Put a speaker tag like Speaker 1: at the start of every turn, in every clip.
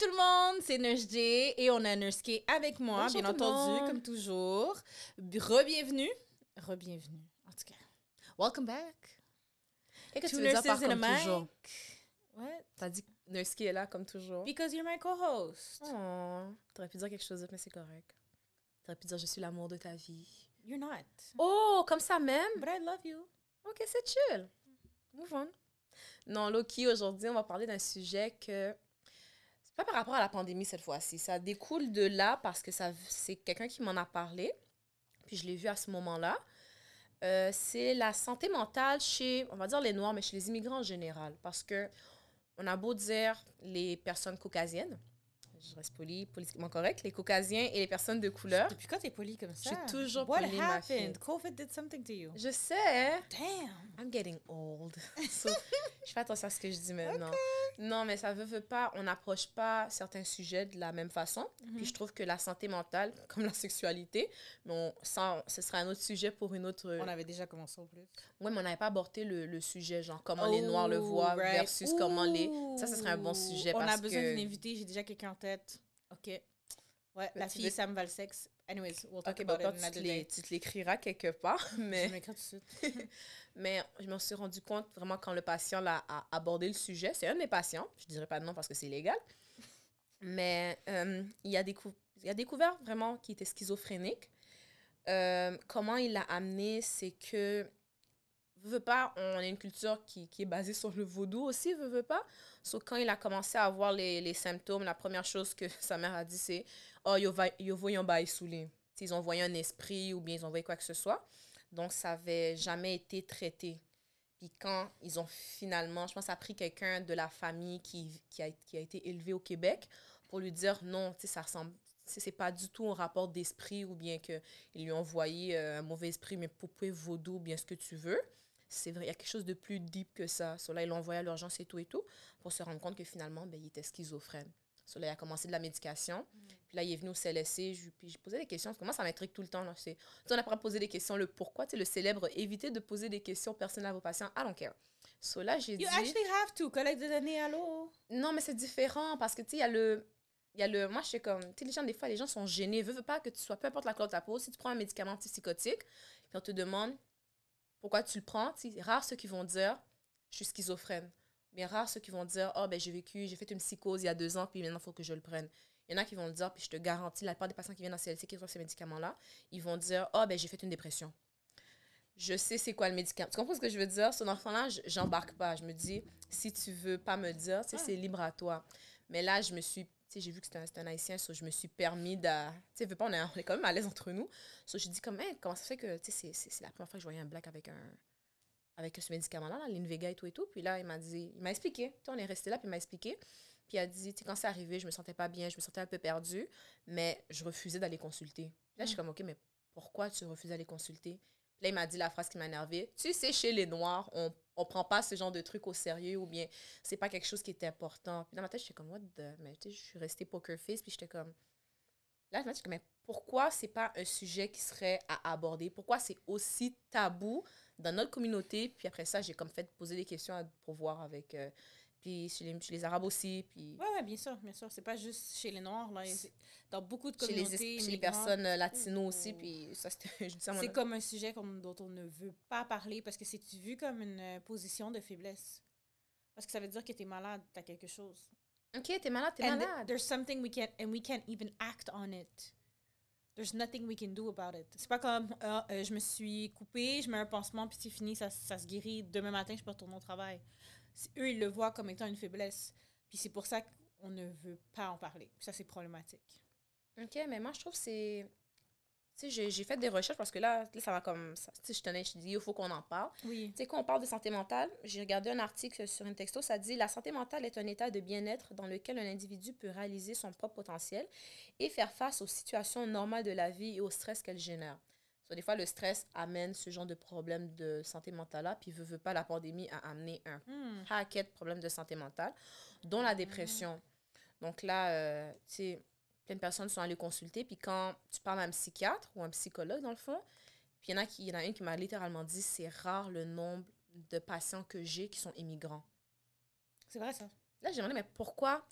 Speaker 1: tout le monde, c'est Nurse J et on a Nurse K avec moi,
Speaker 2: Bonjour
Speaker 1: bien entendu, comme toujours. Re-bienvenue. Re-bienvenue. En tout cas, welcome back.
Speaker 2: Qu'est-ce que tu veux dire par comme toujours?
Speaker 1: What?
Speaker 2: T'as dit que Nurski est là comme toujours.
Speaker 1: Because you're my co-host.
Speaker 2: Oh, t'aurais pu dire quelque chose d'autre, mais c'est correct. T'aurais pu dire je suis l'amour de ta vie.
Speaker 1: You're not.
Speaker 2: Oh, comme ça même?
Speaker 1: But I love you.
Speaker 2: Ok, c'est chill. Move on. Non, Loki, aujourd'hui, on va parler d'un sujet que. Par rapport à la pandémie cette fois-ci. Ça découle de là parce que c'est quelqu'un qui m'en a parlé. Puis je l'ai vu à ce moment-là. Euh, c'est la santé mentale chez, on va dire les Noirs, mais chez les immigrants en général. Parce que on a beau dire les personnes caucasiennes, je reste poli, politiquement correct, les caucasiens et les personnes de couleur.
Speaker 1: Depuis quand t'es poli comme ça?
Speaker 2: suis toujours
Speaker 1: What
Speaker 2: polie, ma fille.
Speaker 1: happened? COVID did something to you.
Speaker 2: Je sais,
Speaker 1: Damn.
Speaker 2: I'm getting old. So, je fais attention à ce que je dis maintenant. Non, mais ça veut, veut pas, on n'approche pas certains sujets de la même façon. Puis je trouve que la santé mentale, comme la sexualité, mais on, ça, ce sera un autre sujet pour une autre.
Speaker 1: On avait déjà commencé en plus.
Speaker 2: Ouais, mais on n'avait pas abordé le, le sujet, genre comment les Noirs le
Speaker 1: Oh,
Speaker 2: voient
Speaker 1: right.
Speaker 2: versus comment les. Ça, ce serait un bon sujet
Speaker 1: On
Speaker 2: parce
Speaker 1: a besoin
Speaker 2: que.
Speaker 1: d'une invitée, j'ai déjà quelqu'un en tête. OK. Ouais, la
Speaker 2: tu
Speaker 1: fille
Speaker 2: veux-
Speaker 1: Sam Valsex. Anyways, we'll talk
Speaker 2: Ok,
Speaker 1: about
Speaker 2: bah,
Speaker 1: it
Speaker 2: tu, te
Speaker 1: another
Speaker 2: l'é-
Speaker 1: day.
Speaker 2: tu te l'écriras quelque part,
Speaker 1: Je
Speaker 2: mais.
Speaker 1: m'écris tout de suite.
Speaker 2: Mais je me suis rendu compte vraiment quand le patient l'a a abordé le sujet. C'est un de mes patients. Je dirais pas de nom parce que c'est illégal. Mais euh, il, a décou- il a découvert vraiment qu'il était schizophrénique. Euh, comment il l'a amené, c'est que, veut, veut pas, on a une culture qui, qui est basée sur le vaudou aussi, veut, veut pas. Sauf quand il a commencé à avoir les, les symptômes, la première chose que sa mère a dit, c'est « Oh, yo, va- yo voyons bail saoulé. » Ils ont voyé un esprit ou bien ils ont voyé quoi que ce soit. Donc, ça n'avait jamais été traité. Puis quand ils ont finalement, je pense, ça a pris quelqu'un de la famille qui, qui, a, qui a été élevé au Québec pour lui dire non, tu sais, ça ressemble, c'est pas du tout un rapport d'esprit ou bien qu'ils lui ont envoyé euh, un mauvais esprit, mais poupée vaudou, bien ce que tu veux. C'est vrai, il y a quelque chose de plus deep que ça. Cela, ils l'ont envoyé à l'urgence et tout et tout pour se rendre compte que finalement, ben, il était schizophrène. Cela, il a commencé de la médication. Puis là, il est venu au CLSC. Je, puis j'ai posé des questions. Parce que moi, ça m'intrigue tout le temps. Là. C'est, on n'a pas posé des questions. Le pourquoi, tu sais, le célèbre, évitez de poser des questions personnelles à vos patients. I don't care. So là, j'ai dit.
Speaker 1: You actually have to. Données, allô?
Speaker 2: Non, mais c'est différent parce que, tu sais, il y a le. Il y a le. Moi, je sais comme. Tu sais, les gens, des fois, les gens sont gênés. Veux, veux pas que tu sois, peu importe la couleur de ta peau, si tu prends un médicament antipsychotique, puis on te demande pourquoi tu le prends, tu sais, c'est rare ceux qui vont dire je suis schizophrène. Mais rare ceux qui vont dire oh, ben, j'ai vécu, j'ai fait une psychose il y a deux ans, puis maintenant, il faut que je le prenne. Il y en a qui vont le dire, puis je te garantis, la plupart des patients qui viennent en CLC qui reçoivent ces médicaments-là, ils vont dire oh, ben, j'ai fait une dépression. Je sais c'est quoi le médicament. Tu comprends ce que je veux dire? Ce enfant-là, je- j'embarque pas. Je me dis, si tu veux pas me dire,
Speaker 1: Ah.
Speaker 2: c'est libre à toi. Mais là, je me suis, j'ai vu que c'était un, un haïtien, so je me suis permis de, tu sais, pas, on est, on est quand même à l'aise entre nous. So je dis comme, Hein, comment ça fait que, tu sais, c'est- la première fois que je voyais un black avec un, avec ce médicament-là, là, l'Invega et tout et tout. Puis là, il m'a dit, il m'a expliqué. On est resté là, puis il m'a expliqué. Puis il a dit, tu quand c'est arrivé, je me sentais pas bien, je me sentais un peu perdue, mais je refusais d'aller consulter. Puis là, je suis comme, OK, mais pourquoi tu refuses d'aller consulter? Là, il m'a dit la phrase qui m'a énervée. Tu sais, chez les Noirs, on on prend pas ce genre de truc au sérieux ou bien c'est pas quelque chose qui est important. Puis dans ma tête, j'étais comme, what the... Mais tu sais, je suis restée poker face, puis j'étais comme... Là, je me dis, mais pourquoi c'est pas un sujet qui serait à aborder? Pourquoi c'est aussi tabou dans notre communauté? Puis après ça, j'ai comme fait poser des questions pour voir avec... euh, puis chez les, chez les Arabes aussi, puis
Speaker 1: Ouais, ouais, bien sûr, bien sûr. C'est pas juste chez les Noirs, là. Dans beaucoup de
Speaker 2: chez les,
Speaker 1: communautés
Speaker 2: chez les personnes euh, latino aussi. Puis ça,
Speaker 1: C'est comme un sujet comme- dont on ne veut pas parler parce que c'est vu comme une euh, position de faiblesse? Parce que ça veut dire que tu es malade, tu as quelque chose.
Speaker 2: OK, t'es malade, t'es
Speaker 1: And th-
Speaker 2: malade.
Speaker 1: there's something we can't, and we can't even act on it. There's nothing we can do about it. C'est pas comme, ah, euh, je me suis coupée, je mets un pansement, puis c'est fini, ça, ça se guérit. Demain matin, je peux retourner au travail. Eux, ils le voient comme étant une faiblesse. Puis c'est pour ça qu'on ne veut pas en parler. Puis ça, c'est problématique.
Speaker 2: OK, mais moi, je trouve que c'est... Tu sais, j'ai- j'ai fait des recherches parce que là, là ça va comme... ça- Tu sais, je tenais, je dis, il faut qu'on en parle.
Speaker 1: Oui.
Speaker 2: Tu sais, quand on parle de santé mentale, j'ai regardé un article sur une texto, ça dit « La santé mentale est un état de bien-être dans lequel un individu peut réaliser son propre potentiel et faire face aux situations normales de la vie et au stress qu'elle génère. » So, des fois, le stress amène ce genre de problème de santé mentale-là, puis veut, veut pas, la pandémie a amené un
Speaker 1: Hmm.
Speaker 2: paquet de problèmes de santé mentale, dont la dépression. Donc là, euh, tu sais, plein de personnes sont allées consulter, puis quand tu parles à un psychiatre ou un psychologue, dans le fond, puis il y en a qui, y en a une qui m'a littéralement dit, c'est rare le nombre de patients que j'ai qui sont immigrants.
Speaker 1: C'est vrai, ça.
Speaker 2: Là, j'ai demandé, mais pourquoi?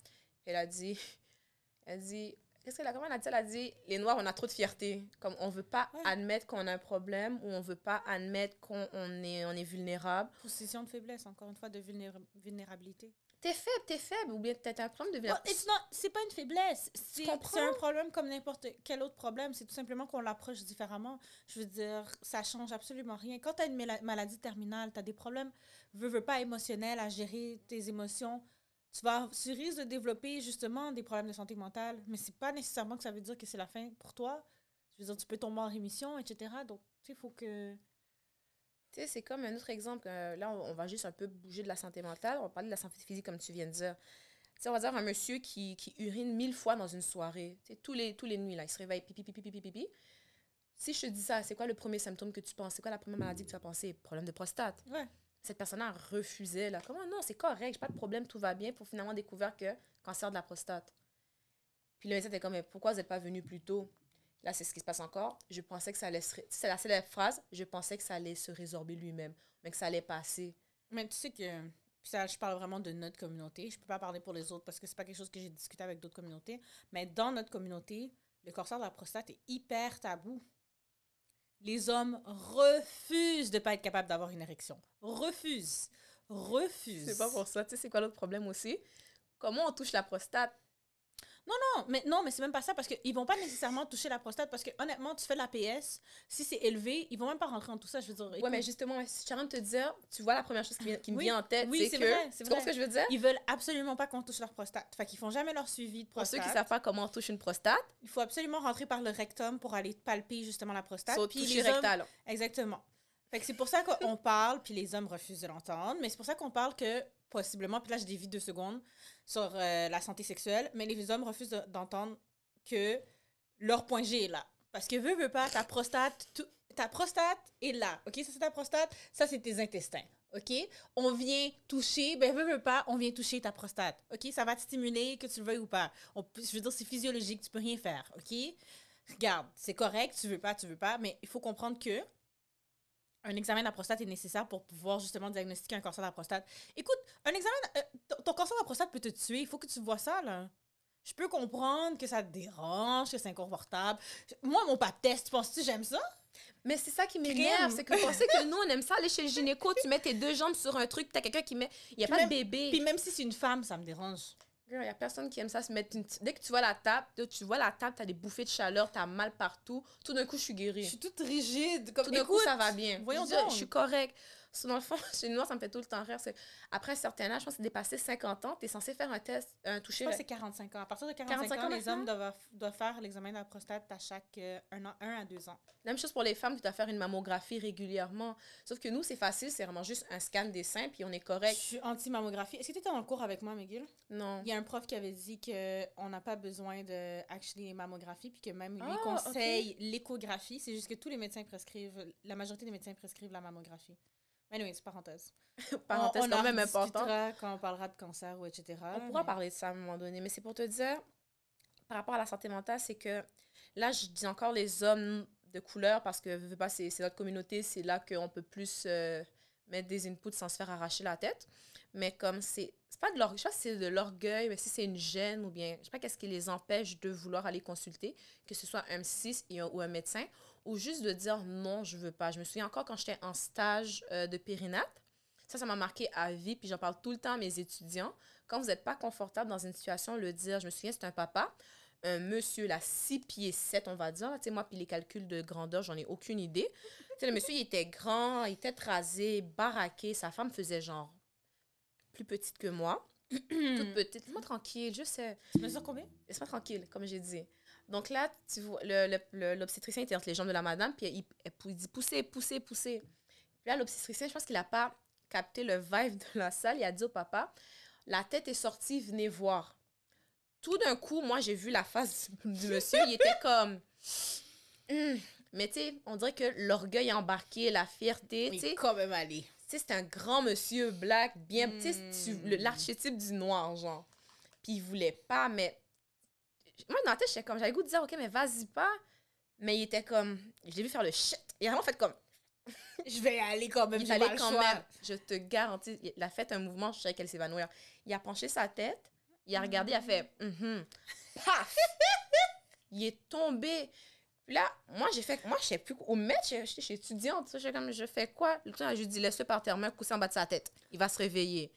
Speaker 2: Elle a dit, Elle dit, qu'est-ce qu'elle a, comment elle a dit? Elle a dit, les Noirs, on a trop de fierté. Comme on veut pas
Speaker 1: Ouais.
Speaker 2: admettre qu'on a un problème ou on veut pas admettre qu'on on est, on est vulnérable.
Speaker 1: Position de faiblesse, encore une fois, de vulnéra- vulnérabilité.
Speaker 2: T'es faible, t'es faible, ou bien t'as un problème de vulnérabilité.
Speaker 1: it's not- c'est pas une faiblesse. C'est un problème comme n'importe quel autre problème. C'est tout simplement qu'on l'approche différemment. Je veux dire, ça change absolument rien. Quand tu as une maladie terminale, tu as des problèmes, veux, veux pas, émotionnels à gérer tes émotions. Tu vas, tu risques de développer justement des problèmes de santé mentale, mais c'est pas nécessairement que ça veut dire que c'est la fin pour toi. Je veux dire, tu peux tomber en rémission, etc. Donc, tu sais, il faut que.
Speaker 2: Tu sais, c'est comme un autre exemple. euh, là, on, on va juste un peu bouger de la santé mentale. On va parler de la santé physique, comme tu viens de dire. Tu sais, on va dire un monsieur qui, qui urine mille fois dans une soirée. Tu sais, tous les, tous les nuits, là, il se réveille, pipi, pipi, pipi, pipi. Si je te dis ça, c'est quoi le premier symptôme que tu penses? C'est quoi la première maladie que tu vas penser? Problème de prostate.
Speaker 1: Ouais.
Speaker 2: Cette personne-là refusait, là. Comment? Non, c'est correct, j'ai pas de problème, tout va bien, pour finalement découvrir que cancer de la prostate. Puis le médecin était comme, mais pourquoi vous n'êtes pas venu plus tôt? Là, c'est ce qui se passe encore. Je pensais que ça allait se... C'est la célèbre phrase. Je pensais que ça allait se résorber lui-même, mais que ça allait passer.
Speaker 1: Mais tu sais que, ça, je parle vraiment de notre communauté. Je peux pas parler pour les autres parce que c'est pas quelque chose que j'ai discuté avec d'autres communautés. Mais dans notre communauté, le cancer de la prostate est hyper tabou. Les hommes refusent de pas être capables d'avoir une érection. Refusent. Refusent.
Speaker 2: C'est pas pour ça. Tu sais, c'est quoi l'autre problème aussi? Comment on touche la prostate?
Speaker 1: Non, mais non, mais c'est même pas ça parce qu'ils vont pas nécessairement toucher la prostate parce que honnêtement, tu fais de la PS, si c'est élevé, ils vont même pas rentrer dans tout ça. Je veux dire,
Speaker 2: Ouais,
Speaker 1: écoute,
Speaker 2: mais justement, si je suis en train de te dire, tu vois la première chose qui, vient- qui me
Speaker 1: Oui.
Speaker 2: vient en tête,
Speaker 1: Oui,
Speaker 2: c'est que...
Speaker 1: vrai, c'est
Speaker 2: tu comprends ce que je veux dire?
Speaker 1: ils veulent absolument pas qu'on touche leur prostate. Fait qu'ils font jamais leur suivi de
Speaker 2: Pour ceux
Speaker 1: prostate.
Speaker 2: qui savent pas comment on touche une prostate,
Speaker 1: Il faut absolument rentrer par le rectum pour aller palper justement la prostate.
Speaker 2: au
Speaker 1: Puis les hommes-
Speaker 2: rectal.
Speaker 1: Exactement. Fait que c'est pour ça qu'on parle, puis les hommes refusent de l'entendre, mais c'est pour ça qu'on parle que possiblement, puis là je dévie deux secondes sur euh, la santé sexuelle, mais les hommes refusent de- d'entendre que leur point G est là. Parce que veux, veux pas, ta prostate, ta prostate est là, ok? Ça c'est ta prostate, ça c'est tes intestins, ok? On vient toucher, ben veux, veux pas, on vient toucher ta prostate, ok? Ça va te stimuler, que tu le veuilles ou pas. Je veux dire, c'est physiologique, tu peux rien faire, ok? Regarde, c'est correct, tu veux pas, tu veux pas, mais il faut comprendre que un examen de la prostate est nécessaire pour pouvoir justement diagnostiquer un cancer de la prostate. Écoute, un examen, euh, ton- cancer de la prostate peut te tuer, il faut que tu vois ça, là. Je peux comprendre que ça te dérange, que c'est inconfortable. Moi, mon pap test, tu penses-tu que j'aime ça?
Speaker 2: Mais c'est ça qui m'énerve, c'est que vous pensez que nous, on aime ça, aller chez le gynéco, tu mets tes deux jambes sur un truc, t'as quelqu'un qui met... Il y a pas
Speaker 1: même-
Speaker 2: de bébé.
Speaker 1: Puis même si c'est une femme, ça me dérange.
Speaker 2: Girl, y a personne qui aime ça se mettre une... Dès que tu vois la table, tu vois la table, t'as des bouffées de chaleur, t'as mal partout. Tout d'un coup, je suis guérie.
Speaker 1: Je suis toute rigide. Comme,
Speaker 2: Tout d'un coup, ça va bien.
Speaker 1: voyons
Speaker 2: Je
Speaker 1: donc.
Speaker 2: Je suis correcte. So, dans le fond, chez nous, ça me fait tout le temps rire. c'est Après un certain âge, je pense que dépassé 50 ans, t'es censé faire un test, un
Speaker 1: Je
Speaker 2: toucher.
Speaker 1: pense que c'est 45 ans. À partir de 45,
Speaker 2: 45
Speaker 1: ans, les hommes doivent, doivent faire l'examen de la prostate à chaque euh, un an, un à deux ans.
Speaker 2: La même chose pour les femmes, tu dois faire une mammographie régulièrement. Sauf que nous, c'est facile, c'est vraiment juste un scan des seins, puis on est
Speaker 1: Je
Speaker 2: correct.
Speaker 1: suis anti-mammographie. Est-ce que tu étais dans le cours avec moi, McGill?
Speaker 2: Non.
Speaker 1: Il y a un prof qui avait dit qu'on n'a pas besoin de actually mammographie, puis que même lui
Speaker 2: Ah,
Speaker 1: conseille l'échographie. C'est juste que tous les médecins prescrivent, la majorité des médecins prescrivent la mammographie. Mais anyway, c'est parenthèse.
Speaker 2: Parenthèse
Speaker 1: on, on
Speaker 2: quand même importante.
Speaker 1: quand on parlera de cancer ou etc.
Speaker 2: On pourra parler de ça à un moment donné, mais c'est pour te dire, par rapport à la santé mentale, c'est que là, je dis encore les hommes de couleur parce que veux pas, c'est notre communauté, c'est là qu'on peut plus euh, mettre des inputs sans se faire arracher la tête. Mais comme c'est c'est pas de l'orgueil, je sais pas si c'est de l'orgueil, mais si c'est une gêne ou bien, je sais pas qu'est-ce qui les empêche de vouloir aller consulter, que ce soit un psy et un- ou un médecin, ou juste de dire non, je veux pas. Je me souviens encore quand j'étais en stage euh, de périnate, ça, ça m'a marqué à vie, puis j'en parle tout le temps à mes étudiants. Quand vous n'êtes pas confortable dans une situation, le dire, je me souviens, c'est un papa, un monsieur, là, 6 pieds 7, on va dire. Tu sais, moi, puis les calculs de grandeur, j'en ai aucune idée. Tu sais, le monsieur, il était grand, il était rasé, baraqué. Sa femme faisait genre plus petite que moi. toute petite. Laisse-moi tranquille, je sais.
Speaker 1: Tu mesures combien?
Speaker 2: Laisse-moi tranquille, comme j'ai dit. Donc là, tu vois, l'obstétricien était entre les jambes de la madame, puis il, dit poussez, poussez, poussez. Puis là, l'obstétricien, je pense qu'il n'a pas capté le vibe de la salle. Il a dit au papa la tête est sortie, venez voir. Tout d'un coup, moi, j'ai vu la face du, monsieur. Il était comme. Hum. Mais tu sais, on dirait que l'orgueil embarqué, la fierté, tu sais,
Speaker 1: quand même allé.
Speaker 2: tu sais, c'est un grand monsieur black, bien, tu sais, tu- le-
Speaker 1: Mm.
Speaker 2: l'archétype du noir, genre. Puis il voulait pas, mais. Moi, dans la tête, j'étais comme, j'avais goût de dire, OK, mais vas-y pas. Mais il était comme, je l'ai vu faire le shit. Il a vraiment fait comme,
Speaker 1: Je vais aller quand même.
Speaker 2: il fallait quand
Speaker 1: choix.
Speaker 2: même, je te garantis, il a fait un mouvement, je savais qu'elle s'évanouir. Il a penché sa tête, Il a regardé, il a fait Mhm. Paf Il est tombé. Puis là, moi, j'ai fait. Moi, je sais plus. Au maître, j'étais j'étais étudiante. J'étais comme, je fais quoi? Le temps, je lui dis, laisse-le par terre, mets un coussin en bas de sa tête. Il va se réveiller.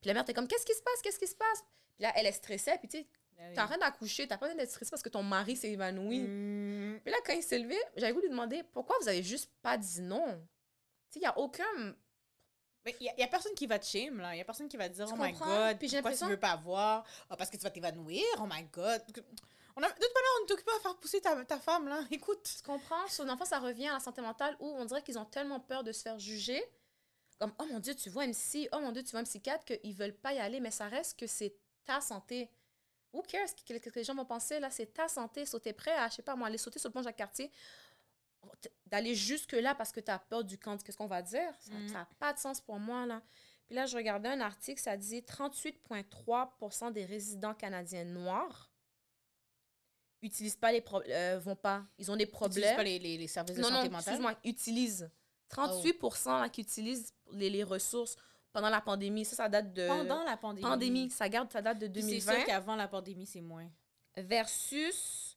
Speaker 2: Puis la mère était comme, qu'est-ce qui se passe? Qu'est-ce qui se passe? Puis là, elle est stressée. Puis tu sais,
Speaker 1: Ben
Speaker 2: t'as rien d'accoucher, t'as pas besoin d'être stressée parce que ton mari s'est évanoui.
Speaker 1: Mm.
Speaker 2: Puis là, quand il s'est levé, j'avais voulu lui demander pourquoi vous avez juste pas dit non? Tu sais, il y a aucun.
Speaker 1: Mais il n'y a, personne qui va te shame, là. Il n'y a personne qui va te dire,
Speaker 2: Tu
Speaker 1: oh my
Speaker 2: comprends?
Speaker 1: god,
Speaker 2: Puis
Speaker 1: pourquoi tu veux pas voir? Ah, parce que tu vas t'évanouir, oh my god. On a, de toute manière, on est occupé à faire pousser ta, ta femme, là. Écoute.
Speaker 2: Tu comprends? Son enfant, ça revient à la santé mentale où on dirait qu'ils ont tellement peur de se faire juger. Comme, oh mon Dieu, tu vois MC, oh mon Dieu, tu vois MC4, qu'ils veulent pas y aller, mais ça reste que c'est ta santé. Who cares ce que, les gens vont penser, là? C'est ta santé. Sauter prêt à, je sais pas moi, aller sauter sur le pont Jacques-Cartier, d'aller jusque-là parce que tu as peur du camp, qu'est-ce qu'on va dire? Ça n'a pas de sens pour moi, là. Puis là, je regardais un article, ça dit 38,3% des résidents canadiens noirs utilisent pas les pro- euh, vont pas, ils ont des problèmes.
Speaker 1: pas les, les, les services de
Speaker 2: Non,
Speaker 1: santé
Speaker 2: non,
Speaker 1: mentale?
Speaker 2: excuse-moi, utilisent. 38 là, qui utilisent les, les ressources pendant la pandémie. Ça, ça date de...
Speaker 1: Pendant la pandémie.
Speaker 2: pandémie. Ça garde, ça date de
Speaker 1: Puis C'est
Speaker 2: 2020.
Speaker 1: sûr qu'avant la pandémie, c'est moins.
Speaker 2: Versus...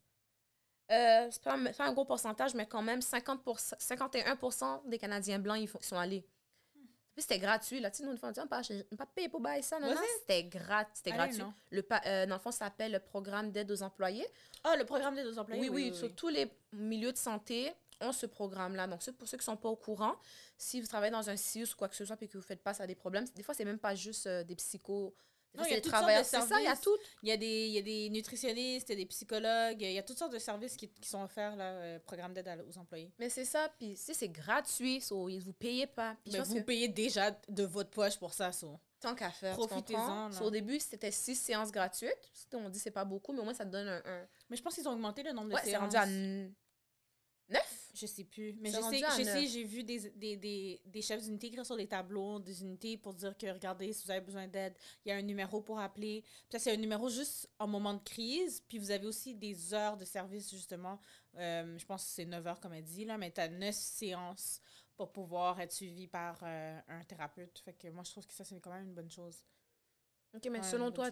Speaker 2: Euh, c'est pas, un- c'est pas un gros pourcentage, mais quand même, 50 51 des Canadiens blancs, ils, font- ils sont allés. Puis c'était gratuit, là. Tu sais, nous, une fois, on dit, on pas, pas payer pour bailler ça. Non, non,
Speaker 1: it?
Speaker 2: c'était grat- c'était
Speaker 1: I
Speaker 2: gratuit. Le euh, dans le fond, ça s'appelle le programme d'aide aux employés.
Speaker 1: Ah, le programme des deux employés?
Speaker 2: Oui, oui, sur tous les milieux de santé ont ce programme-là. Donc, pour ceux qui ne sont pas au courant, si vous travaillez dans un CIUS ou quoi que ce soit et que vous faites face à des problèmes, des fois, c'est même pas juste euh, des psychos. Des
Speaker 1: il y a
Speaker 2: des
Speaker 1: toutes sortes de
Speaker 2: travailleurs. C'est ça, il y a tout.
Speaker 1: Il y, a des, il y a des nutritionnistes, il y a des psychologues, il y a toutes sortes de services qui, qui sont offerts, là, euh, programme d'aide aux employés.
Speaker 2: Mais c'est ça. Puis, si c'est gratuit, so, vous ne payez pas.
Speaker 1: Mais
Speaker 2: pense
Speaker 1: vous
Speaker 2: que
Speaker 1: payez déjà de votre poche pour ça, ça.
Speaker 2: tant qu'à faire,
Speaker 1: Profitez-en.
Speaker 2: So, au début, c'était six séances gratuites. On dit c'est pas beaucoup, mais au moins, ça te donne un. un...
Speaker 1: Mais je pense qu'ils ont augmenté le nombre de
Speaker 2: Ouais, c'est
Speaker 1: séances.
Speaker 2: rendu à neuf.
Speaker 1: Je sais plus. Mais je sais, je j'ai vu des, des, des, des chefs d'unité écrire sur les tableaux des unités pour dire que, regardez, si vous avez besoin d'aide, il y a un numéro pour appeler. Puis ça, c'est un numéro juste en moment de crise. Puis vous avez aussi des heures de service, justement. Euh, je pense que c'est 9 heures, comme elle dit, là, mais tu as 9 séances pour pouvoir être suivi par euh, un thérapeute. Fait que moi, je trouve que ça, c'est quand même une bonne chose.
Speaker 2: Ok, mais
Speaker 1: Ouais,
Speaker 2: selon toi,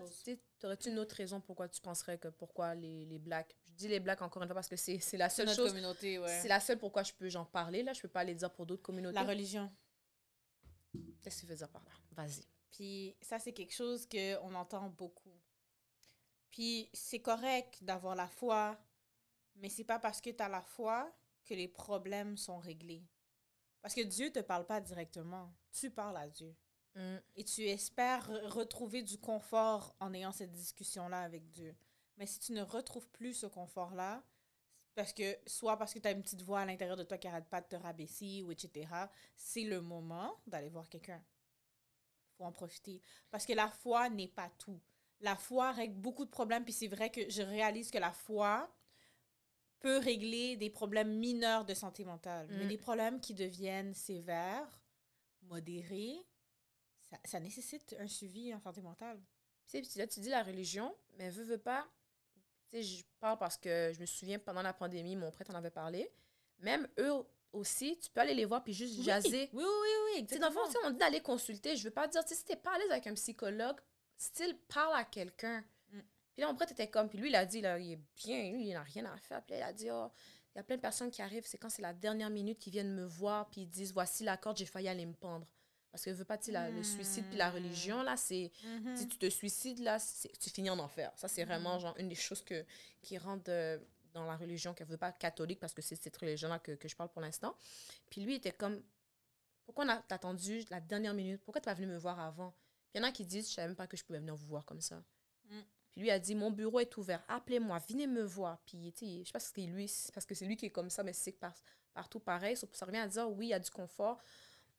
Speaker 2: aurais-tu une autre raison pourquoi tu penserais que pourquoi les, les blacks Je dis les blacks encore une fois parce que c'est c'est la seule
Speaker 1: notre
Speaker 2: chose.
Speaker 1: communauté, ouais.
Speaker 2: C'est la seule pourquoi je peux j'en parler là. Je peux pas aller dire pour d'autres communautés.
Speaker 1: La religion.
Speaker 2: Qu'est-ce que tu veux dire par là Vas-y.
Speaker 1: Puis ça, c'est quelque chose qu'on entend beaucoup. Puis c'est correct d'avoir la foi, mais c'est pas parce que tu as la foi que les problèmes sont réglés. Parce que Dieu te parle pas directement. Tu parles à Dieu.
Speaker 2: Mm.
Speaker 1: Et tu espères re- retrouver du confort en ayant cette discussion-là avec Dieu. Mais si tu ne retrouves plus ce confort-là, parce que soit parce que tu as une petite voix à l'intérieur de toi qui arrête pas de te rabaisser ou etc., c'est le moment d'aller voir quelqu'un. faut en profiter. Parce que la foi n'est pas tout. La foi règle beaucoup de problèmes, puis c'est vrai que je réalise que la foi peut régler des problèmes mineurs de santé mentale. Mais
Speaker 2: Mm.
Speaker 1: des problèmes qui deviennent sévères, modérés, ça, ça nécessite un suivi en santé mentale.
Speaker 2: Tu sais, là, tu dis la religion, mais veux, veux pas. Tu sais, je parle parce que je me souviens pendant la pandémie, mon prêtre en avait parlé. Même eux aussi, tu peux aller les voir puis juste jaser.
Speaker 1: Oui, oui, oui, oui,
Speaker 2: Tu sais, dans le fond,
Speaker 1: exactement.
Speaker 2: tu sais, on dit d'aller consulter. Je veux pas dire, tu sais, si t'es pas à l'aise avec un psychologue, style, parle à quelqu'un.
Speaker 1: Mm.
Speaker 2: Puis là, mon prêtre était comme, puis lui, il a dit, là, il est bien, lui, il n'a rien à faire. Puis là, il a dit, oh, il y a plein de personnes qui arrivent, c'est quand c'est la dernière minute qu'ils viennent me voir, puis ils disent, voici la corde, j'ai failli aller me pendre. Parce que veux pas, tu le suicide puis la
Speaker 1: Mm.
Speaker 2: religion, là, c'est.
Speaker 1: Mhm.
Speaker 2: Si tu te suicides, là, tu finis en enfer. Ça, c'est vraiment
Speaker 1: Mhm.
Speaker 2: genre une des choses que, qui rentrent euh, dans la religion, qu'elle veut pas catholique, parce que c'est cette religion-là que, que je parle pour l'instant. Puis lui était comme, pourquoi on a attendu la dernière minute? Pourquoi tu pas venu me voir avant? Il y en a qui disent, je savais même pas que je pouvais venir vous voir comme ça.
Speaker 1: Mm.
Speaker 2: Puis lui a dit, mon bureau est ouvert, appelez-moi, venez me voir. Puis, tu sais, je sais pas si c'est lui, parce que c'est lui qui est comme ça, mais c'est par, partout pareil. Ça revient à dire, oui, il y a du confort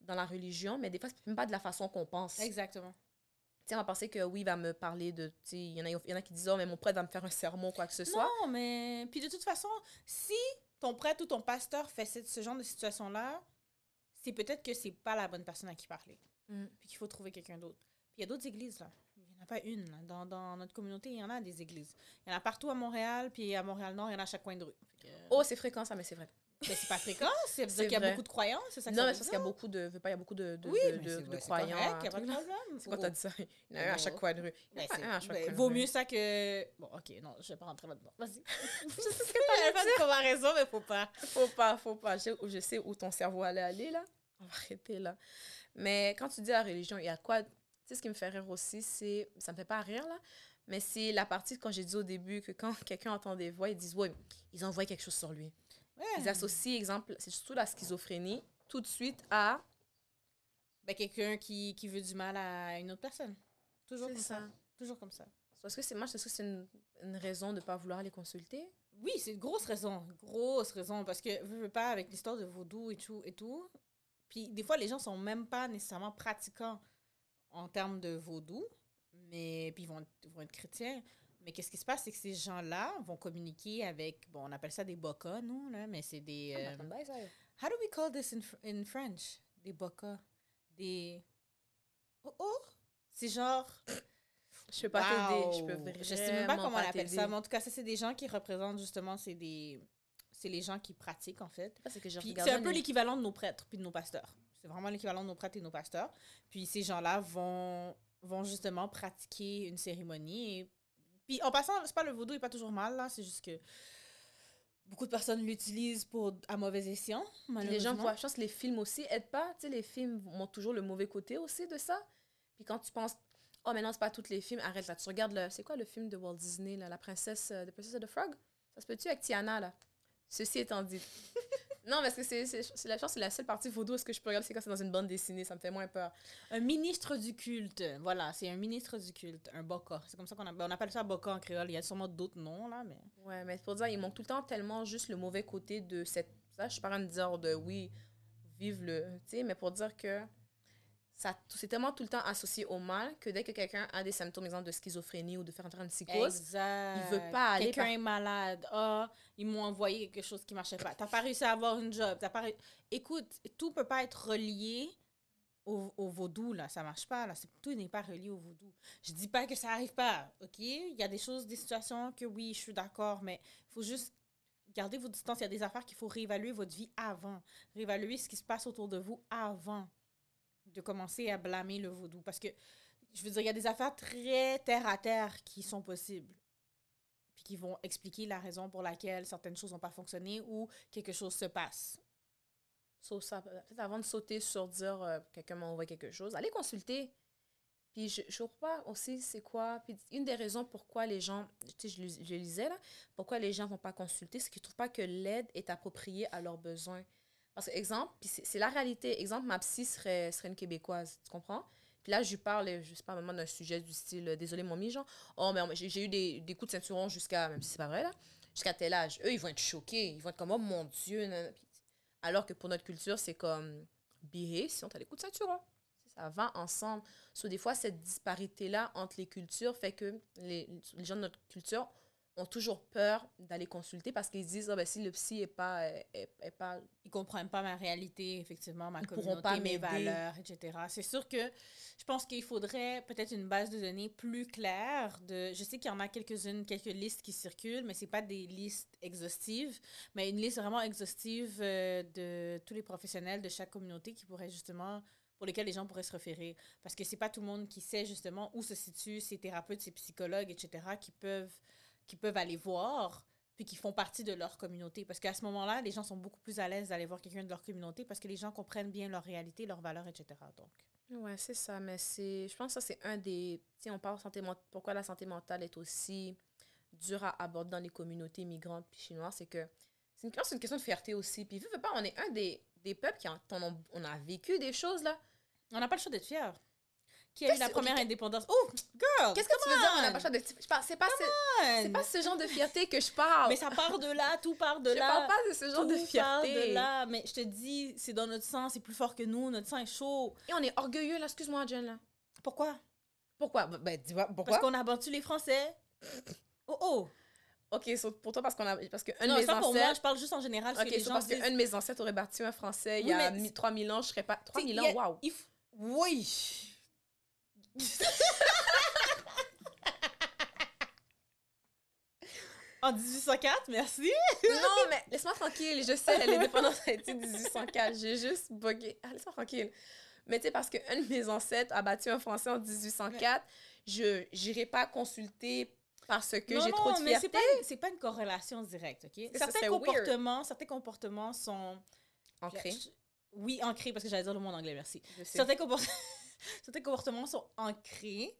Speaker 2: dans la religion, mais des fois, c'est même pas de la façon qu'on pense.
Speaker 1: Exactement.
Speaker 2: On va penser que oui, il va me parler de. Il y, en a- y en a qui disent, oh, mais mon prêtre va me faire un sermon, quoi que ce soit.
Speaker 1: Non, mais. Puis de toute façon, si ton prêtre ou ton pasteur fait ce, ce genre de situation-là, c'est peut-être que c'est pas la bonne personne à qui parler.
Speaker 2: Mm.
Speaker 1: Puis qu'il faut trouver quelqu'un d'autre. Puis il y a d'autres églises, là. Il n'y en a pas une, là. Dans, dans notre communauté, il y en a des églises. Il y en a partout à Montréal, puis à Montréal-Nord, il y en a à chaque coin de rue. Que-
Speaker 2: Oh, c'est fréquent, ça, mais c'est vrai.
Speaker 1: Mais c'est pas fréquent, c'est
Speaker 2: C'est
Speaker 1: dire qu'il y a beaucoup de croyances, c'est ça que
Speaker 2: Non, mais c'est parce qu'il y a beaucoup de, pas, il y a beaucoup de, de,
Speaker 1: Oui,
Speaker 2: de, de-
Speaker 1: c'est-
Speaker 2: de
Speaker 1: c'est
Speaker 2: croyants.
Speaker 1: a pas de problème.
Speaker 2: C'est quoi t'as dit ça? Il y en a un à chaque coin de rue.
Speaker 1: Ben,
Speaker 2: Ouais,
Speaker 1: c'est-
Speaker 2: un à chaque
Speaker 1: ben,
Speaker 2: coin de
Speaker 1: vaut mieux ça que. Bon, ok, non, je vais pas rentrer là-dedans. Vas-y.
Speaker 2: Je sais ce que
Speaker 1: a pas de comparaison, mais faut pas.
Speaker 2: Faut pas, faut pas. Je, je sais où ton cerveau allait aller, là. On va arrêter, là. Mais quand tu dis la religion, il y a quoi... Tu sais, ce qui me fait rire aussi, c'est... Ça me fait pas rire, là. Mais c'est la partie, quand j'ai dit au début, que quand quelqu'un entend des voix, ils disent, ouais, ils envoient quelque chose sur lui. Ils associent, exemple, c'est surtout la schizophrénie, tout de suite à...
Speaker 1: Ben, quelqu'un qui, qui veut du mal à une autre personne. Toujours comme ça.
Speaker 2: ça.
Speaker 1: Toujours comme ça.
Speaker 2: Est-ce que c'est moi, est-ce que c'est une, une raison de ne pas vouloir les consulter?
Speaker 1: Oui, c'est une grosse raison. Grosse raison. Parce que, veux, veux pas, avec l'histoire de vaudou et tout, et tout. Puis, des fois, les gens sont même pas nécessairement pratiquants en termes de vaudou. Mais, puis, ils vont, ils vont être chrétiens. Mais qu'est-ce qui se passe, c'est que ces gens-là vont communiquer avec, bon, on appelle ça des bokas, nous, là, mais c'est des...
Speaker 2: Ah,
Speaker 1: euh,
Speaker 2: bye, ça.
Speaker 1: how do we call this in, in French? Des bokas. Des... Oh, oh! C'est genre...
Speaker 2: Je peux pas t'aider. Je peux
Speaker 1: Je sais même pas comment on appelle ça, mais en tout cas, ça, c'est des gens qui représentent justement, c'est des. C'est les gens qui pratiquent, en fait.
Speaker 2: Ça, C'est
Speaker 1: un peu l'équivalent de nos prêtres puis de nos pasteurs. C'est vraiment l'équivalent de nos prêtres et de nos pasteurs. Puis ces gens-là vont, vont justement pratiquer une cérémonie. Et... Puis en passant, c'est pas le vaudou est pas toujours mal, là. C'est juste que beaucoup de personnes l'utilisent pour à mauvais escient,
Speaker 2: les gens je pense que les films aussi aident pas. Tu sais, les films montrent toujours le mauvais côté aussi de ça. Puis quand tu penses, oh, mais non, c'est pas tous les films, arrête là. Tu regardes le, c'est quoi le film de Walt Disney, là, La princesse, euh, The Princess of the Frog? Ça se peut-tu avec Tiana, là? Ceci étant dit. non, parce que c'est, la chance, c'est la seule partie vaudou ce que je peux regarder, c'est quand c'est dans une bande dessinée, ça me fait moins peur.
Speaker 1: Un ministre du culte. Voilà, c'est un ministre du culte, un boka. C'est comme ça qu'on appelle, on appelle ça boka en créole. Il y a sûrement d'autres noms, là, mais...
Speaker 2: Ouais, mais pour dire, il manque tout le temps tellement juste le mauvais côté de cette. Ça, je suis pas en train de dire de oui, vive le. Tu sais, mais pour dire que c'est tellement tout le temps associé au mal que dès que quelqu'un a des symptômes, exemple de schizophrénie ou de faire entrer une psychose,
Speaker 1: Exact.
Speaker 2: il veut pas aller
Speaker 1: Quelqu'un
Speaker 2: par-
Speaker 1: est malade. Ah, ils m'ont envoyé quelque chose qui marchait pas. T'as pas réussi à avoir une job. T'as pas Écoute, tout peut pas être relié au, au vaudou, là. Ça marche pas, là. Tout n'est pas relié au vaudou. Je dis pas que ça arrive pas, OK? Il y a des choses, des situations que oui, je suis d'accord, mais il faut juste garder vos distances. Il y a des affaires qu'il faut réévaluer votre vie avant. Réévaluer ce qui se passe autour de vous avant de commencer à blâmer le vaudou. Parce que, je veux dire, il y a des affaires très terre-à-terre qui sont possibles. Puis qui vont expliquer la raison pour laquelle certaines choses n'ont pas fonctionné ou quelque chose se passe.
Speaker 2: So, ça, peut-être avant de sauter sur dire euh, quelqu'un m'a envoyé quelque chose, allez consulter. Puis je ne pas aussi c'est quoi. Puis une des raisons pourquoi les gens, tu sais, je, je lisais là, pourquoi les gens vont pas consulter, c'est qu'ils trouvent pas que l'aide est appropriée à leurs besoins. Parce que, exemple, c'est la réalité. Exemple, ma psy serait, serait une Québécoise, tu comprends? Puis là, je lui parle, je sais pas, vraiment d'un sujet du style, euh, désolé, mon genre, oh, mais j'ai eu des, des coups de ceinturon jusqu'à, même si c'est pas vrai, là, jusqu'à tel âge. Eux, ils vont être choqués. Ils vont être comme, oh mon Dieu. Puis alors que pour notre culture, c'est comme behave si on t'a les coups de ceinturon. Ça va ensemble. So, des fois, cette disparité-là entre les cultures fait que les gens de notre culture ont toujours peur d'aller consulter parce qu'ils se disent, Ah, ben, si le psy n'est pas, est, est- est pas...
Speaker 1: Ils comprennent pas ma réalité, effectivement, ma
Speaker 2: Ils
Speaker 1: communauté,
Speaker 2: pas
Speaker 1: mes valeurs, etc. C'est sûr que je pense qu'il faudrait peut-être une base de données plus claire. De, je sais qu'il y en a quelques-unes, quelques listes qui circulent, mais c'est pas des listes exhaustives, mais une liste vraiment exhaustive euh, de tous les professionnels de chaque communauté qui pourraient justement pour lesquels les gens pourraient se référer. Parce que c'est pas tout le monde qui sait justement où se situent ces thérapeutes, ces psychologues, etc., qui peuvent, qui peuvent aller voir, puis qui font partie de leur communauté. Parce qu'à ce moment-là, les gens sont beaucoup plus à l'aise d'aller voir quelqu'un de leur communauté parce que les gens comprennent bien leur réalité, leurs valeurs, etc. Donc,
Speaker 2: Ouais, c'est ça, mais c'est... Je pense que ça, c'est un des... Sais, on parle santé. Pourquoi la santé mentale est aussi dure à aborder dans les communautés migrantes puis chinoises, c'est que c'est une, que question de fierté aussi. Puis, vu veux pas, on est un des, des peuples qui en, ont- on a vécu des choses, là.
Speaker 1: on n'a pas le choix d'être fiers. Qui a eu la première indépendance? Oh, girl!
Speaker 2: Qu'est-ce que tu veux dire? On n'a
Speaker 1: on?
Speaker 2: pas le choix de... Je parle, c'est pas, ce, pas genre de fierté que je parle.
Speaker 1: Mais ça part de là, tout part de
Speaker 2: je
Speaker 1: là.
Speaker 2: parle pas de ce genre de
Speaker 1: tout part
Speaker 2: fierté.
Speaker 1: de là. Mais je te dis, c'est dans notre sang, c'est plus fort que nous, notre sang est chaud.
Speaker 2: Et on est orgueilleux, là. Excuse-moi, Jen, là.
Speaker 1: Pourquoi?
Speaker 2: Pourquoi? Ben, Ben, dis-moi, pourquoi?
Speaker 1: Parce qu'on a battu les Français. Oh oh!
Speaker 2: Ok, so, pour toi, parce qu'on a... Parce que un
Speaker 1: non,
Speaker 2: de mes
Speaker 1: pas pour moi,
Speaker 2: ancêtres...
Speaker 1: je parle juste en général.
Speaker 2: Ok,
Speaker 1: que les
Speaker 2: so
Speaker 1: gens
Speaker 2: parce qu'un de mes ancêtres aurait battu un Français il y a
Speaker 1: mais
Speaker 2: mi- 3000 ans, je serais pas... 3000
Speaker 1: il
Speaker 2: ans, waouh!
Speaker 1: f- Oui! En 1804, merci.
Speaker 2: non, mais laisse-moi tranquille. Je sais, l'indépendance a été 1804. J'ai juste bugué. Ah, laisse-moi tranquille. Mais tu sais, parce qu'un de mes ancêtres a battu un Français en 1804, je n'irai pas consulter parce que j'ai trop de fierté. mais
Speaker 1: c'est pas, c'est pas une corrélation directe, OK? Certains comportements, certains comportements sont...
Speaker 2: Ancrés?
Speaker 1: Oui, ancrés, parce que j'allais dire le mot en anglais, merci. Certains, certains comportements sont ancrés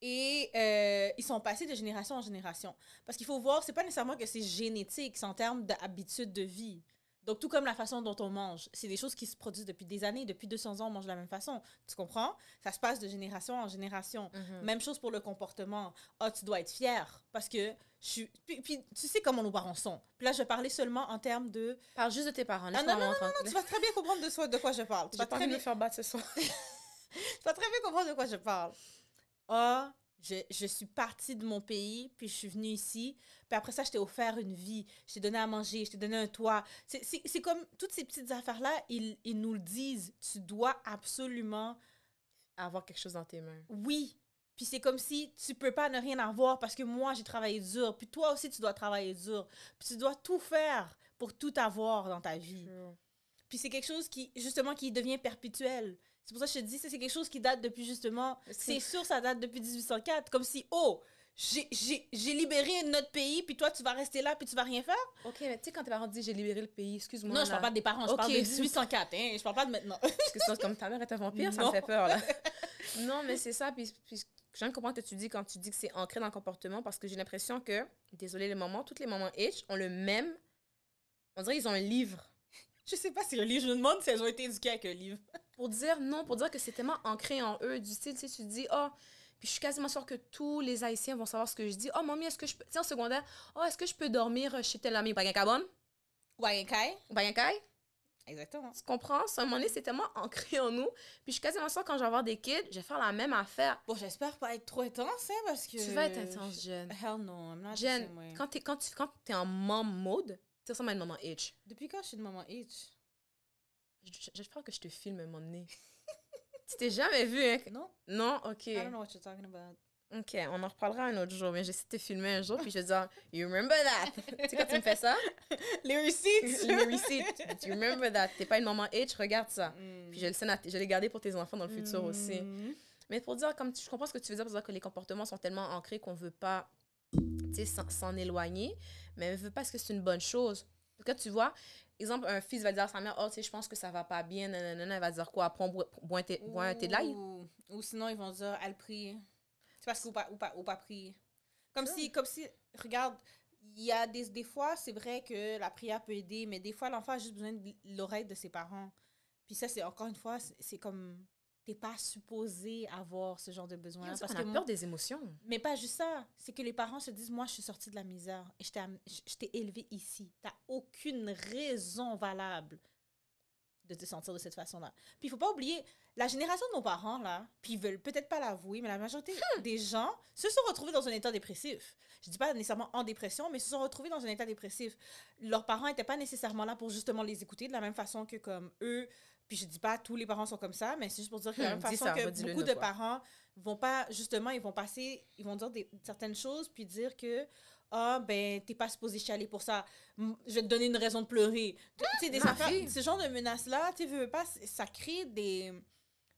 Speaker 1: et euh, ils sont passés de génération en génération. Parce qu'il faut voir, c'est pas nécessairement que c'est génétique, c'est en termes d'habitude de vie. Donc, tout comme la façon dont on mange, c'est des choses qui se produisent depuis des années. Depuis 200 ans, on mange de la même façon. Tu comprends? Ça se passe de génération en génération. Mhm. Même chose pour le comportement. Ah, tu dois être fier parce que je suis... Puis, tu sais comment nos parents sont. Puis là, je vais parler seulement en termes de...
Speaker 2: Parle juste de tes parents.
Speaker 1: Ah, non, non, non, non, tu vas très bien comprendre de, de quoi je parle. Tu vas
Speaker 2: très bien me faire battre ce soir.
Speaker 1: tu vas très bien comprendre de quoi je parle. Ah, je, je, suis partie de mon pays, puis je suis venue ici. Puis après ça, je t'ai offert une vie. Je t'ai donné à manger, je t'ai donné un toit. C'est comme toutes ces petites affaires-là, ils, ils nous le disent. Tu dois absolument
Speaker 2: avoir quelque chose dans tes mains.
Speaker 1: Oui. Puis c'est comme si tu peux pas ne rien avoir parce que moi, j'ai travaillé dur. Puis toi aussi, tu dois travailler dur. Puis tu dois tout faire pour tout avoir dans ta vie. Puis c'est quelque chose qui, justement, qui devient perpétuel. C'est pour ça que je te dis, c'est quelque chose qui date depuis justement. C'est sûr, ça date depuis 1804. Comme si, oh, j'ai libéré notre pays, puis toi, tu vas rester là, puis tu vas rien faire.
Speaker 2: OK, mais tu sais, quand tes parents disent j'ai libéré le pays, excuse-moi.
Speaker 1: Non, je parle pas des parents, je parle de 1804, hein. Je parle pas de maintenant.
Speaker 2: Parce que comme ta mère est un vampire, ça me fait peur, là. non, mais c'est ça, puis, puis je ce que tu dis quand tu dis que c'est ancré dans le comportement, parce que j'ai l'impression que, désolé les mamans, toutes les mamans H ont le même. On dirait qu'ils ont un livre.
Speaker 1: Je sais pas si un livre, je me demande si elles ont été éduquées avec un livre
Speaker 2: pour dire non, pour dire que c'est tellement ancré en eux, du style, tu sais, tu dis, oh, puis je suis quasiment sûre que tous les Haïtiens vont savoir ce que je dis. Oh, mamie, est-ce que je peux, tu sais, en secondaire, oh, est-ce que je peux dormir chez tel ami, Bagan
Speaker 1: Ou
Speaker 2: Bagankai?
Speaker 1: Exactement.
Speaker 2: Tu comprends? À un moment donné, c'est tellement ancré en nous. Puis je suis quasiment sûre quand je vais avoir des kids, je vais faire la même affaire.
Speaker 1: Bon, j'espère pas être trop intense, hein, parce que.
Speaker 2: Tu vas être intense, Jen.
Speaker 1: Hell no, I'm not
Speaker 2: Jen, quand t'es, quand, tu, quand es en mom mode, tu ressembles à une maman H.
Speaker 1: Depuis quand je suis de maman H?
Speaker 2: J'espère que je te filme un moment donné. tu t'es jamais vu, hein?
Speaker 1: Non.
Speaker 2: Non? OK.
Speaker 1: I don't know what you're talking about.
Speaker 2: OK, on en reparlera un autre jour, mais j'essaie de te filmer un jour, puis je vais dire, You remember that? tu sais, quand tu me fais ça?
Speaker 1: Les receipts!
Speaker 2: Les receipts. You remember that? T'es pas une maman H, regarde ça. Mm. Puis je, le je l'ai gardé pour tes enfants dans le futur aussi. Mm. Mais pour dire, comme je comprends ce que tu veux dire, pour dire que les comportements sont tellement ancrés qu'on veut pas s'en éloigner, mais on veut pas que c'est une bonne chose. En tout cas, tu vois, exemple, un fils va dire à sa mère, oh, tu sais, je pense que ça va pas bien, nanana, elle va dire quoi, prends, bois un thé de l'ail?
Speaker 1: Ou sinon, ils vont dire, elle prie. C'est parce qu'on pas, ou pas, ou pas prier. Comme si, comme si, regarde, il y a des, des fois, c'est vrai que la prière peut aider, mais des fois, l'enfant a juste besoin de l'oreille de ses parents. Puis ça, c'est encore une fois, c'est comme t'es pas supposé avoir ce genre de besoin.
Speaker 2: parce qu'on a peur des émotions.
Speaker 1: Mais pas juste ça. C'est que les parents se disent, moi, je suis sortie de la misère et je t'ai élevé ici. T'as aucune raison valable de te sentir de cette façon-là. Puis il faut pas oublier, la génération de nos parents, là, puis ils veulent peut-être pas l'avouer, mais la majorité hmm. des gens se sont retrouvés dans un état dépressif. Je dis pas nécessairement en dépression, mais se sont retrouvés dans un état dépressif. Leurs parents n'étaient pas nécessairement là pour justement les écouter de la même façon que comme eux puis je dis pas tous les parents sont comme ça, mais c'est juste pour dire que de la hmm, même façon que beaucoup de parents vont pas, justement, ils vont passer, ils vont dire des, certaines choses, puis dire que, ah, oh, ben, t'es pas supposé chialer pour ça, je vais te donner une raison de pleurer. tu sais, des affaires, ce genre de menaces-là, tu veux pas, ça crée des,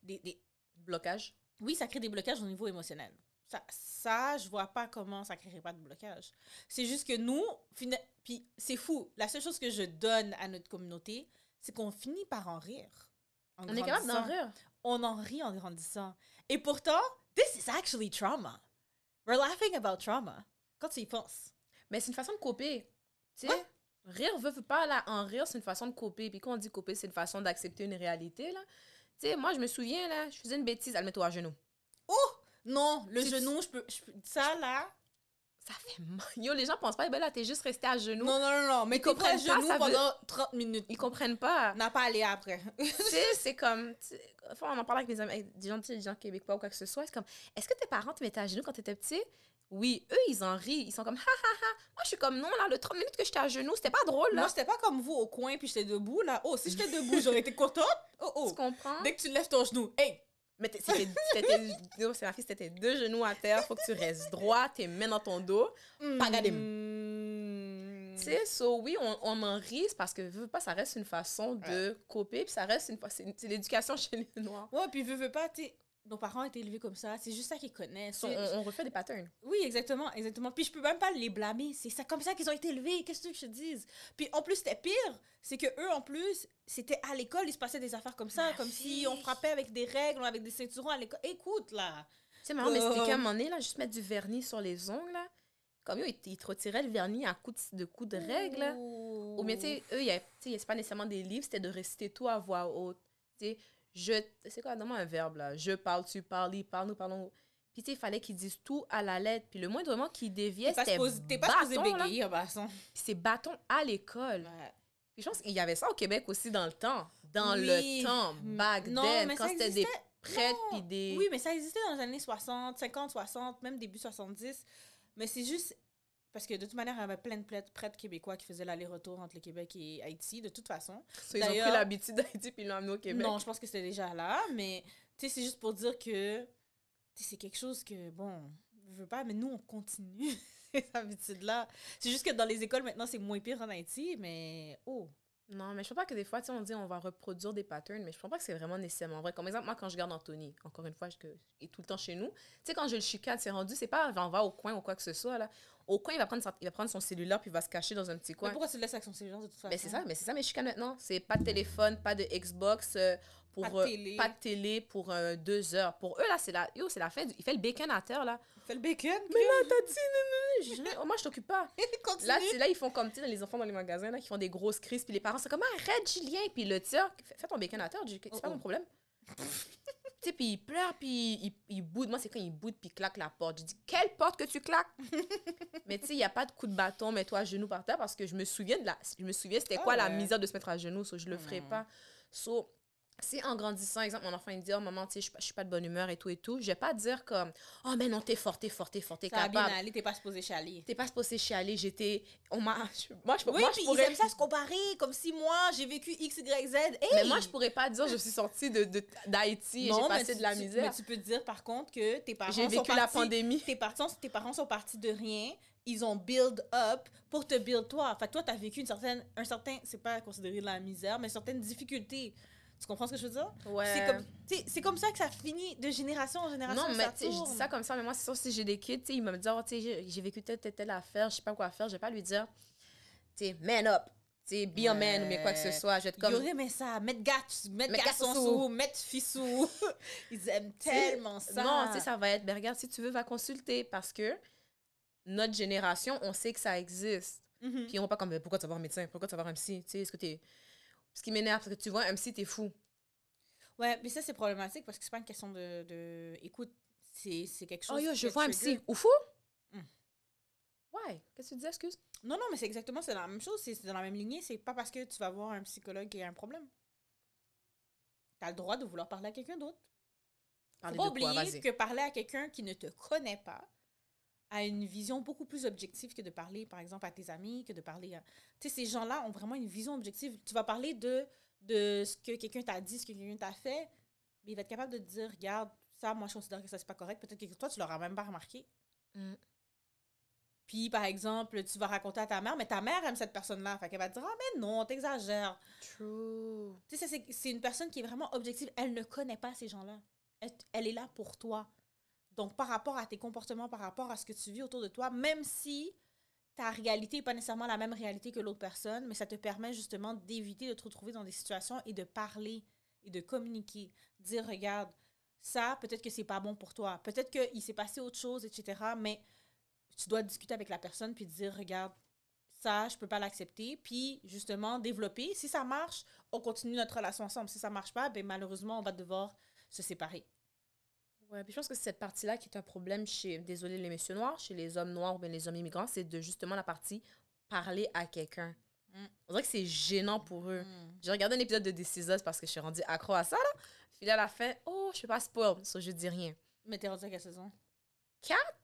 Speaker 1: des, des...
Speaker 2: Blocages?
Speaker 1: Oui, ça crée des blocages au niveau émotionnel. Ça, ça, je vois pas comment ça créerait pas de blocage. C'est juste que nous, puis c'est fou, la seule chose que je donne à notre communauté, c'est qu'on finit par en rire.
Speaker 2: on est capable d'en rire.
Speaker 1: On en rit en grandissant. Et pourtant, this is actually trauma. We're laughing about trauma. Quand tu y penses.
Speaker 2: Mais c'est une façon de couper. Tu sais, rire veut, veut pas là, en rire, c'est une façon de couper. Puis quand on dit couper, c'est une façon d'accepter une réalité là. Tu sais, moi je me souviens là, je faisais une bêtise, elle met toi à genoux.
Speaker 1: Oh non, le genou, je peux, je peux, ça là,
Speaker 2: ça fait mal. Yo, les gens pensent pas, ben là, t'es juste resté à genoux.
Speaker 1: Non, non, non, non. Mais ils comprennent pas, genoux pendant 30 minutes.
Speaker 2: Ils comprennent pas.
Speaker 1: N'a pas aller après.
Speaker 2: tu sais, c'est comme. Enfin, on en parle avec mes amis, avec des gens, des gens québécois ou quoi que ce soit. C'est comme, est-ce que tes parents te mettaient à genoux quand t'étais petit? Oui, eux, ils en rient. Ils sont comme, ha, ha, ha. Moi, je suis comme, non, là, le 30 minutes que j'étais à genoux, c'était pas drôle, là.
Speaker 1: Moi, c'était pas comme vous au coin, puis j'étais debout, là. Oh, si j'étais debout, j'aurais été contente. Oh, oh.
Speaker 2: Tu comprends?
Speaker 1: Dès que tu lèves ton genou, hey,
Speaker 2: mais c'est ma fille, c'était deux genoux à terre, faut que tu restes droit, tes mains dans ton dos.
Speaker 1: Pas mm.
Speaker 2: sais, so oui, on, on en rit parce que veux pas, ça reste une façon de copier, puis ça reste une c'est c'est l'éducation chez les Noirs.
Speaker 1: Ouais, puis veux, veux pas, tu nos parents ont été élevés comme ça, c'est juste ça qu'ils connaissent. C'est-
Speaker 2: on, on refait des patterns.
Speaker 1: Oui, exactement, exactement. Puis je peux même pas les blâmer. C'est ça comme ça qu'ils ont été élevés. Qu'est-ce que tu veux que je te dise? Puis en plus, c'était pire. C'est que eux, en plus, c'était à l'école, il se passait des affaires comme ça,
Speaker 2: Ma
Speaker 1: comme si on frappait avec des règles, avec des ceinturons à l'école. Écoute, là.
Speaker 2: Tu sais, maman, mais c'était
Speaker 1: Euh.
Speaker 2: qu'à un moment donné, là, juste mettre du vernis sur les ongles, là. Comme eux, ils, te- ils te retiraient le vernis à coups de, de coups de règle, là. Ou bien, tu sais, eux, c'est pas nécessairement des livres, c'était de réciter tout à voix haute. Tu sais, je. C'est quoi, donne-moi un verbe, là. Je parle, tu parles, il parle, nous parlons. Puis, tu sais, il fallait qu'ils disent tout à la lettre. Puis, le moindrement qu'ils déviaient, c'était.
Speaker 1: t'es pas supposé
Speaker 2: bâton,
Speaker 1: bégayer.
Speaker 2: Puis c'est bâton à l'école.
Speaker 1: Ouais.
Speaker 2: Puis je pense qu'il y avait ça au Québec aussi dans le temps. Dans
Speaker 1: Oui.
Speaker 2: le temps, back
Speaker 1: Non,
Speaker 2: then, quand c'était des prêtres puis des...
Speaker 1: Oui, mais ça existait dans les années 60, 50, 60, même début 70. Mais c'est juste parce que de toute manière, il y avait plein de prêtres, québécois qui faisaient l'aller-retour entre le Québec et Haïti, de toute façon.
Speaker 2: So, ils ont pris l'habitude d'Haïti puis ils l'ont amené au Québec.
Speaker 1: Non, je pense que c'était déjà là, mais tu sais, c'est juste pour dire que tu sais, c'est quelque chose que, bon, je veux pas, mais nous, on continue ces habitudes-là. C'est juste que dans les écoles, maintenant, c'est moins pire en Haïti, mais oh.
Speaker 2: Non, mais je pense pas que des fois, tu sais, on dit on va reproduire des patterns, mais je pense pas que c'est vraiment nécessairement vrai. Comme exemple, moi, quand je garde Anthony, encore une fois, je, il est tout le temps chez nous, tu sais, quand je le chicane, c'est rendu, c'est pas on va au coin ou quoi que ce soit, là. Au coin, il va prendre, sa- il va prendre son cellulaire puis il va se cacher dans un petit
Speaker 1: Mais
Speaker 2: coin.
Speaker 1: pourquoi tu le laisses avec son cellulaire de toute façon?
Speaker 2: Mais c'est ça, mais c'est ça mes chicanes maintenant. C'est pas de téléphone, pas de Xbox, euh, pour,
Speaker 1: Pas de
Speaker 2: euh,
Speaker 1: télé.
Speaker 2: pas de télé pour euh, deux heures. Pour eux, là, c'est la, yo, c'est la fin. du- Il fait le bacon à terre, là.
Speaker 1: Fais le bacon.
Speaker 2: Mais là, t'as dit, non, non, non. Oh, moi, je t'occupe pas. Là, là, ils font comme, tu les enfants dans les magasins, là, qui font des grosses crises, puis les parents, c'est comme, arrête, Julien, puis le tire, fais ton bacon à terre, c'est
Speaker 1: Oh,
Speaker 2: pas
Speaker 1: oh.
Speaker 2: mon problème. tu sais, puis il pleure, puis il, il boude. Moi, c'est quand il boude, puis il claque la porte. Je dis, quelle porte que tu claques? mais tu sais, il n'y a pas de coup de bâton, mets-toi à genoux par terre, parce que je me souviens de la, je me souviens, c'était
Speaker 1: Ah
Speaker 2: quoi la misère de se mettre à genoux, so je le ferai pas. So, si en grandissant, exemple, mon enfant il me dit, oh maman, tu sais, je suis pas- je suis pas de bonne humeur et tout et tout, je vais pas dire comme, oh mais non, t'es fort, t'es fort, t'es fort, t'es
Speaker 1: Ça a bien
Speaker 2: capable.
Speaker 1: allé, t'es pas supposé chialer.
Speaker 2: T'es pas supposé chialer, j'étais. On m'a. Moi, je,
Speaker 1: Oui,
Speaker 2: moi,
Speaker 1: puis
Speaker 2: je pourrais.
Speaker 1: ils aiment ça se comparer, comme si moi, j'ai vécu X, Y, Z. Hey!
Speaker 2: Mais moi, je pourrais pas dire je suis sortie de, d'Haïti et j'ai passé
Speaker 1: tu-
Speaker 2: de la
Speaker 1: tu-
Speaker 2: misère.
Speaker 1: Mais tu peux dire, par contre, que tes parents
Speaker 2: J'ai
Speaker 1: sont
Speaker 2: vécu la
Speaker 1: partis-
Speaker 2: pandémie.
Speaker 1: Tes parents, tes parents sont partis de rien. Ils ont build up pour te build toi. Fait toi, t'as vécu une certaine, un certain, c'est pas considéré de la misère, mais certaines difficultés. Tu comprends ce que je veux dire?
Speaker 2: Ouais.
Speaker 1: C'est comme, tu c'est comme ça que ça finit de génération en génération.
Speaker 2: Non, mais
Speaker 1: ça
Speaker 2: tu je dis ça comme ça, mais moi, c'est sûr, si j'ai des kids, tu ils me disent, oh, tu j'ai- vécu telle, telle, telle affaire, je sais pas quoi faire, je vais pas lui dire, tu man up, tu be a man ou mais quoi que ce soit. Je vais être comme.
Speaker 1: auraient aimé ça, mettre gâte, mettre garçon sous, mettre fille sous. Ils aiment
Speaker 2: Tu
Speaker 1: tellement ça.
Speaker 2: Non, tu sais, ça va être, ben regarde, si tu veux, va consulter parce que notre génération, on sait que ça existe.
Speaker 1: Mhm.
Speaker 2: Puis ils vont pas comme, Ben, pourquoi tu vas voir un médecin, pourquoi tu vas voir un psy, tu sais, est-ce que t'es. Ce qui m'énerve, c'est que tu vois un psy, t'es fou.
Speaker 1: Ouais, mais ça, c'est problématique parce que c'est pas une question de. de... Écoute, c'est quelque chose.
Speaker 2: Oh yo,
Speaker 1: qui
Speaker 2: je vois un
Speaker 1: trigger.
Speaker 2: psy. Ou fou?
Speaker 1: Hmm.
Speaker 2: Ouais. Qu'est-ce que tu dis, excuse?
Speaker 1: Non, non, mais c'est exactement c'est la même chose. C'est dans la même lignée. C'est pas parce que tu vas voir un psychologue qu'il y a un problème. T'as le droit de vouloir parler à quelqu'un d'autre. Faut pas
Speaker 2: quoi,
Speaker 1: oublier que parler à quelqu'un qui ne te connaît pas a une vision beaucoup plus objective que de parler, par exemple, à tes amis, que de parler à... Tu sais, ces gens-là ont vraiment une vision objective. Tu vas parler de, de ce que quelqu'un t'a dit, ce que quelqu'un t'a fait, mais il va être capable de te dire, regarde, ça, moi, je considère que ça, c'est pas correct. Peut-être que toi, tu l'auras même pas remarqué.
Speaker 2: Mm.
Speaker 1: Puis, par exemple, tu vas raconter à ta mère, mais ta mère aime cette personne-là. Fait qu'elle va te dire, ah, mais non, t'exagères.
Speaker 2: True.
Speaker 1: Tu sais, c'est une personne qui est vraiment objective. Elle ne connaît pas ces gens-là. Elle, elle est là pour toi. Donc, par rapport à tes comportements, par rapport à ce que tu vis autour de toi, même si ta réalité n'est pas nécessairement la même réalité que l'autre personne, mais ça te permet justement d'éviter de te retrouver dans des situations et de parler et de communiquer. Dire, regarde, ça, peut-être que c'est pas bon pour toi. Peut-être qu'il s'est passé autre chose, etc. Mais tu dois discuter avec la personne puis dire, regarde, ça, je peux pas l'accepter. Puis, justement, développer. Si ça marche, on continue notre relation ensemble. Si ça marche pas, ben, malheureusement, on va devoir se séparer.
Speaker 2: Ouais, puis je pense que c'est cette partie-là qui est un problème chez, désolé les messieurs noirs, chez les hommes noirs ou bien les hommes immigrants, c'est de justement la partie parler à quelqu'un.
Speaker 1: Mm.
Speaker 2: On dirait que c'est gênant pour eux. J'ai regardé un épisode de This Is Us parce que je suis rendue accro à ça, là. Puis là, à la fin, oh, je fais pas spoil, so je dis rien.
Speaker 1: Mais t'es rendu à quelle saison?
Speaker 2: Quatre?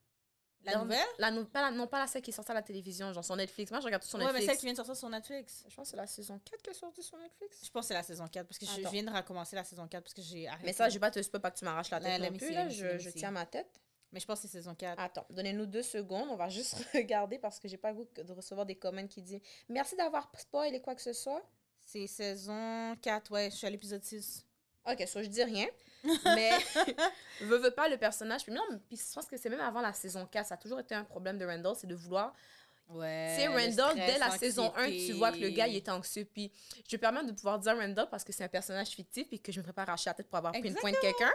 Speaker 1: La
Speaker 2: Dans-
Speaker 1: nouvelle?
Speaker 2: La, nou- pas la- non, pas la celle qui est sortie à la télévision, genre sur Netflix. Moi, je regarde tout sur
Speaker 1: Ouais, mais
Speaker 2: Netflix.
Speaker 1: celle qui vient de sortir sur Netflix.
Speaker 2: Je pense que c'est la saison 4 qui est sortie sur Netflix.
Speaker 1: Je pense que c'est la saison 4 parce que je viens de recommencer la saison 4 parce que j'ai arrêté.
Speaker 2: Mais ça, je vais pas te spoil pas que tu m'arraches la
Speaker 1: Ouais,
Speaker 2: tête non plus, là. Je, je tiens ma tête.
Speaker 1: Mais je pense que c'est saison 4.
Speaker 2: Attends, donnez-nous deux secondes. On va juste regarder parce que j'ai pas le goût de recevoir des comments qui disent merci d'avoir spoil et quoi que ce soit.
Speaker 1: C'est saison 4, ouais, je suis à l'épisode 6.
Speaker 2: Ok, ça, je dis rien. Mais, veux, veux pas, le personnage. Puis, non, puis je pense que c'est même avant la saison 4. Ça a toujours été un problème de Randall, c'est de vouloir.
Speaker 1: Ouais.
Speaker 2: C'est
Speaker 1: le
Speaker 2: Randall,
Speaker 1: stress,
Speaker 2: dès la saison 1, tu vois que le gars, il est anxieux. Puis, je me permets de pouvoir dire Randall parce que c'est un personnage fictif et que je me pas arracher la tête pour avoir pris une pointe quelqu'un.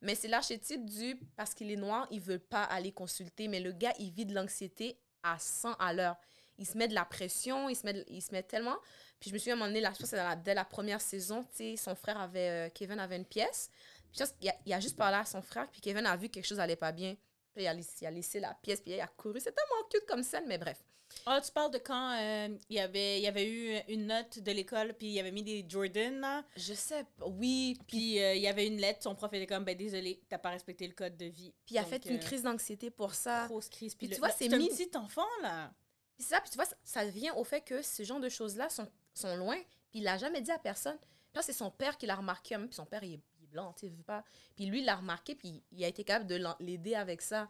Speaker 2: Mais c'est l'archétype du parce qu'il est noir, il veut pas aller consulter. Mais le gars, il vit de l'anxiété à 100 à l'heure. Il se met de la pression, il se met, de- il se met tellement. Puis je me souviens à un moment donné, là, je pense que la- dès la première saison, tu sais, son frère avait, euh, Kevin avait une pièce. Puis je pense qu'il a, il a juste parlé à son frère, puis Kevin a vu que quelque chose allait pas bien. Puis il a, laissé, il a laissé la pièce, puis il a couru. C'est tellement cute comme scène, mais bref.
Speaker 1: Ah, tu parles de quand euh, il, y avait, il y avait eu une note de l'école, puis il avait mis des Jordan, là.
Speaker 2: Je sais, oui. Puis,
Speaker 1: euh, il y avait une lettre, son prof était comme, ben désolé, t'as pas respecté le code de vie.
Speaker 2: puis il a
Speaker 1: Donc,
Speaker 2: fait une
Speaker 1: euh,
Speaker 2: crise d'anxiété pour ça.
Speaker 1: Grosse crise. Puis,
Speaker 2: Puis tu
Speaker 1: le-
Speaker 2: vois,
Speaker 1: le-
Speaker 2: c'est
Speaker 1: un petit enfant, là.
Speaker 2: Puis ça, puis tu vois, ça, vient au fait que ce genre de choses-là sont, sont loin, puis il l'a jamais dit à personne. Puis c'est son père qui l'a remarqué, hein, puis son père, il est, blanc, tu sais, pas. Puis lui, il l'a remarqué, puis il a été capable de l'aider avec ça.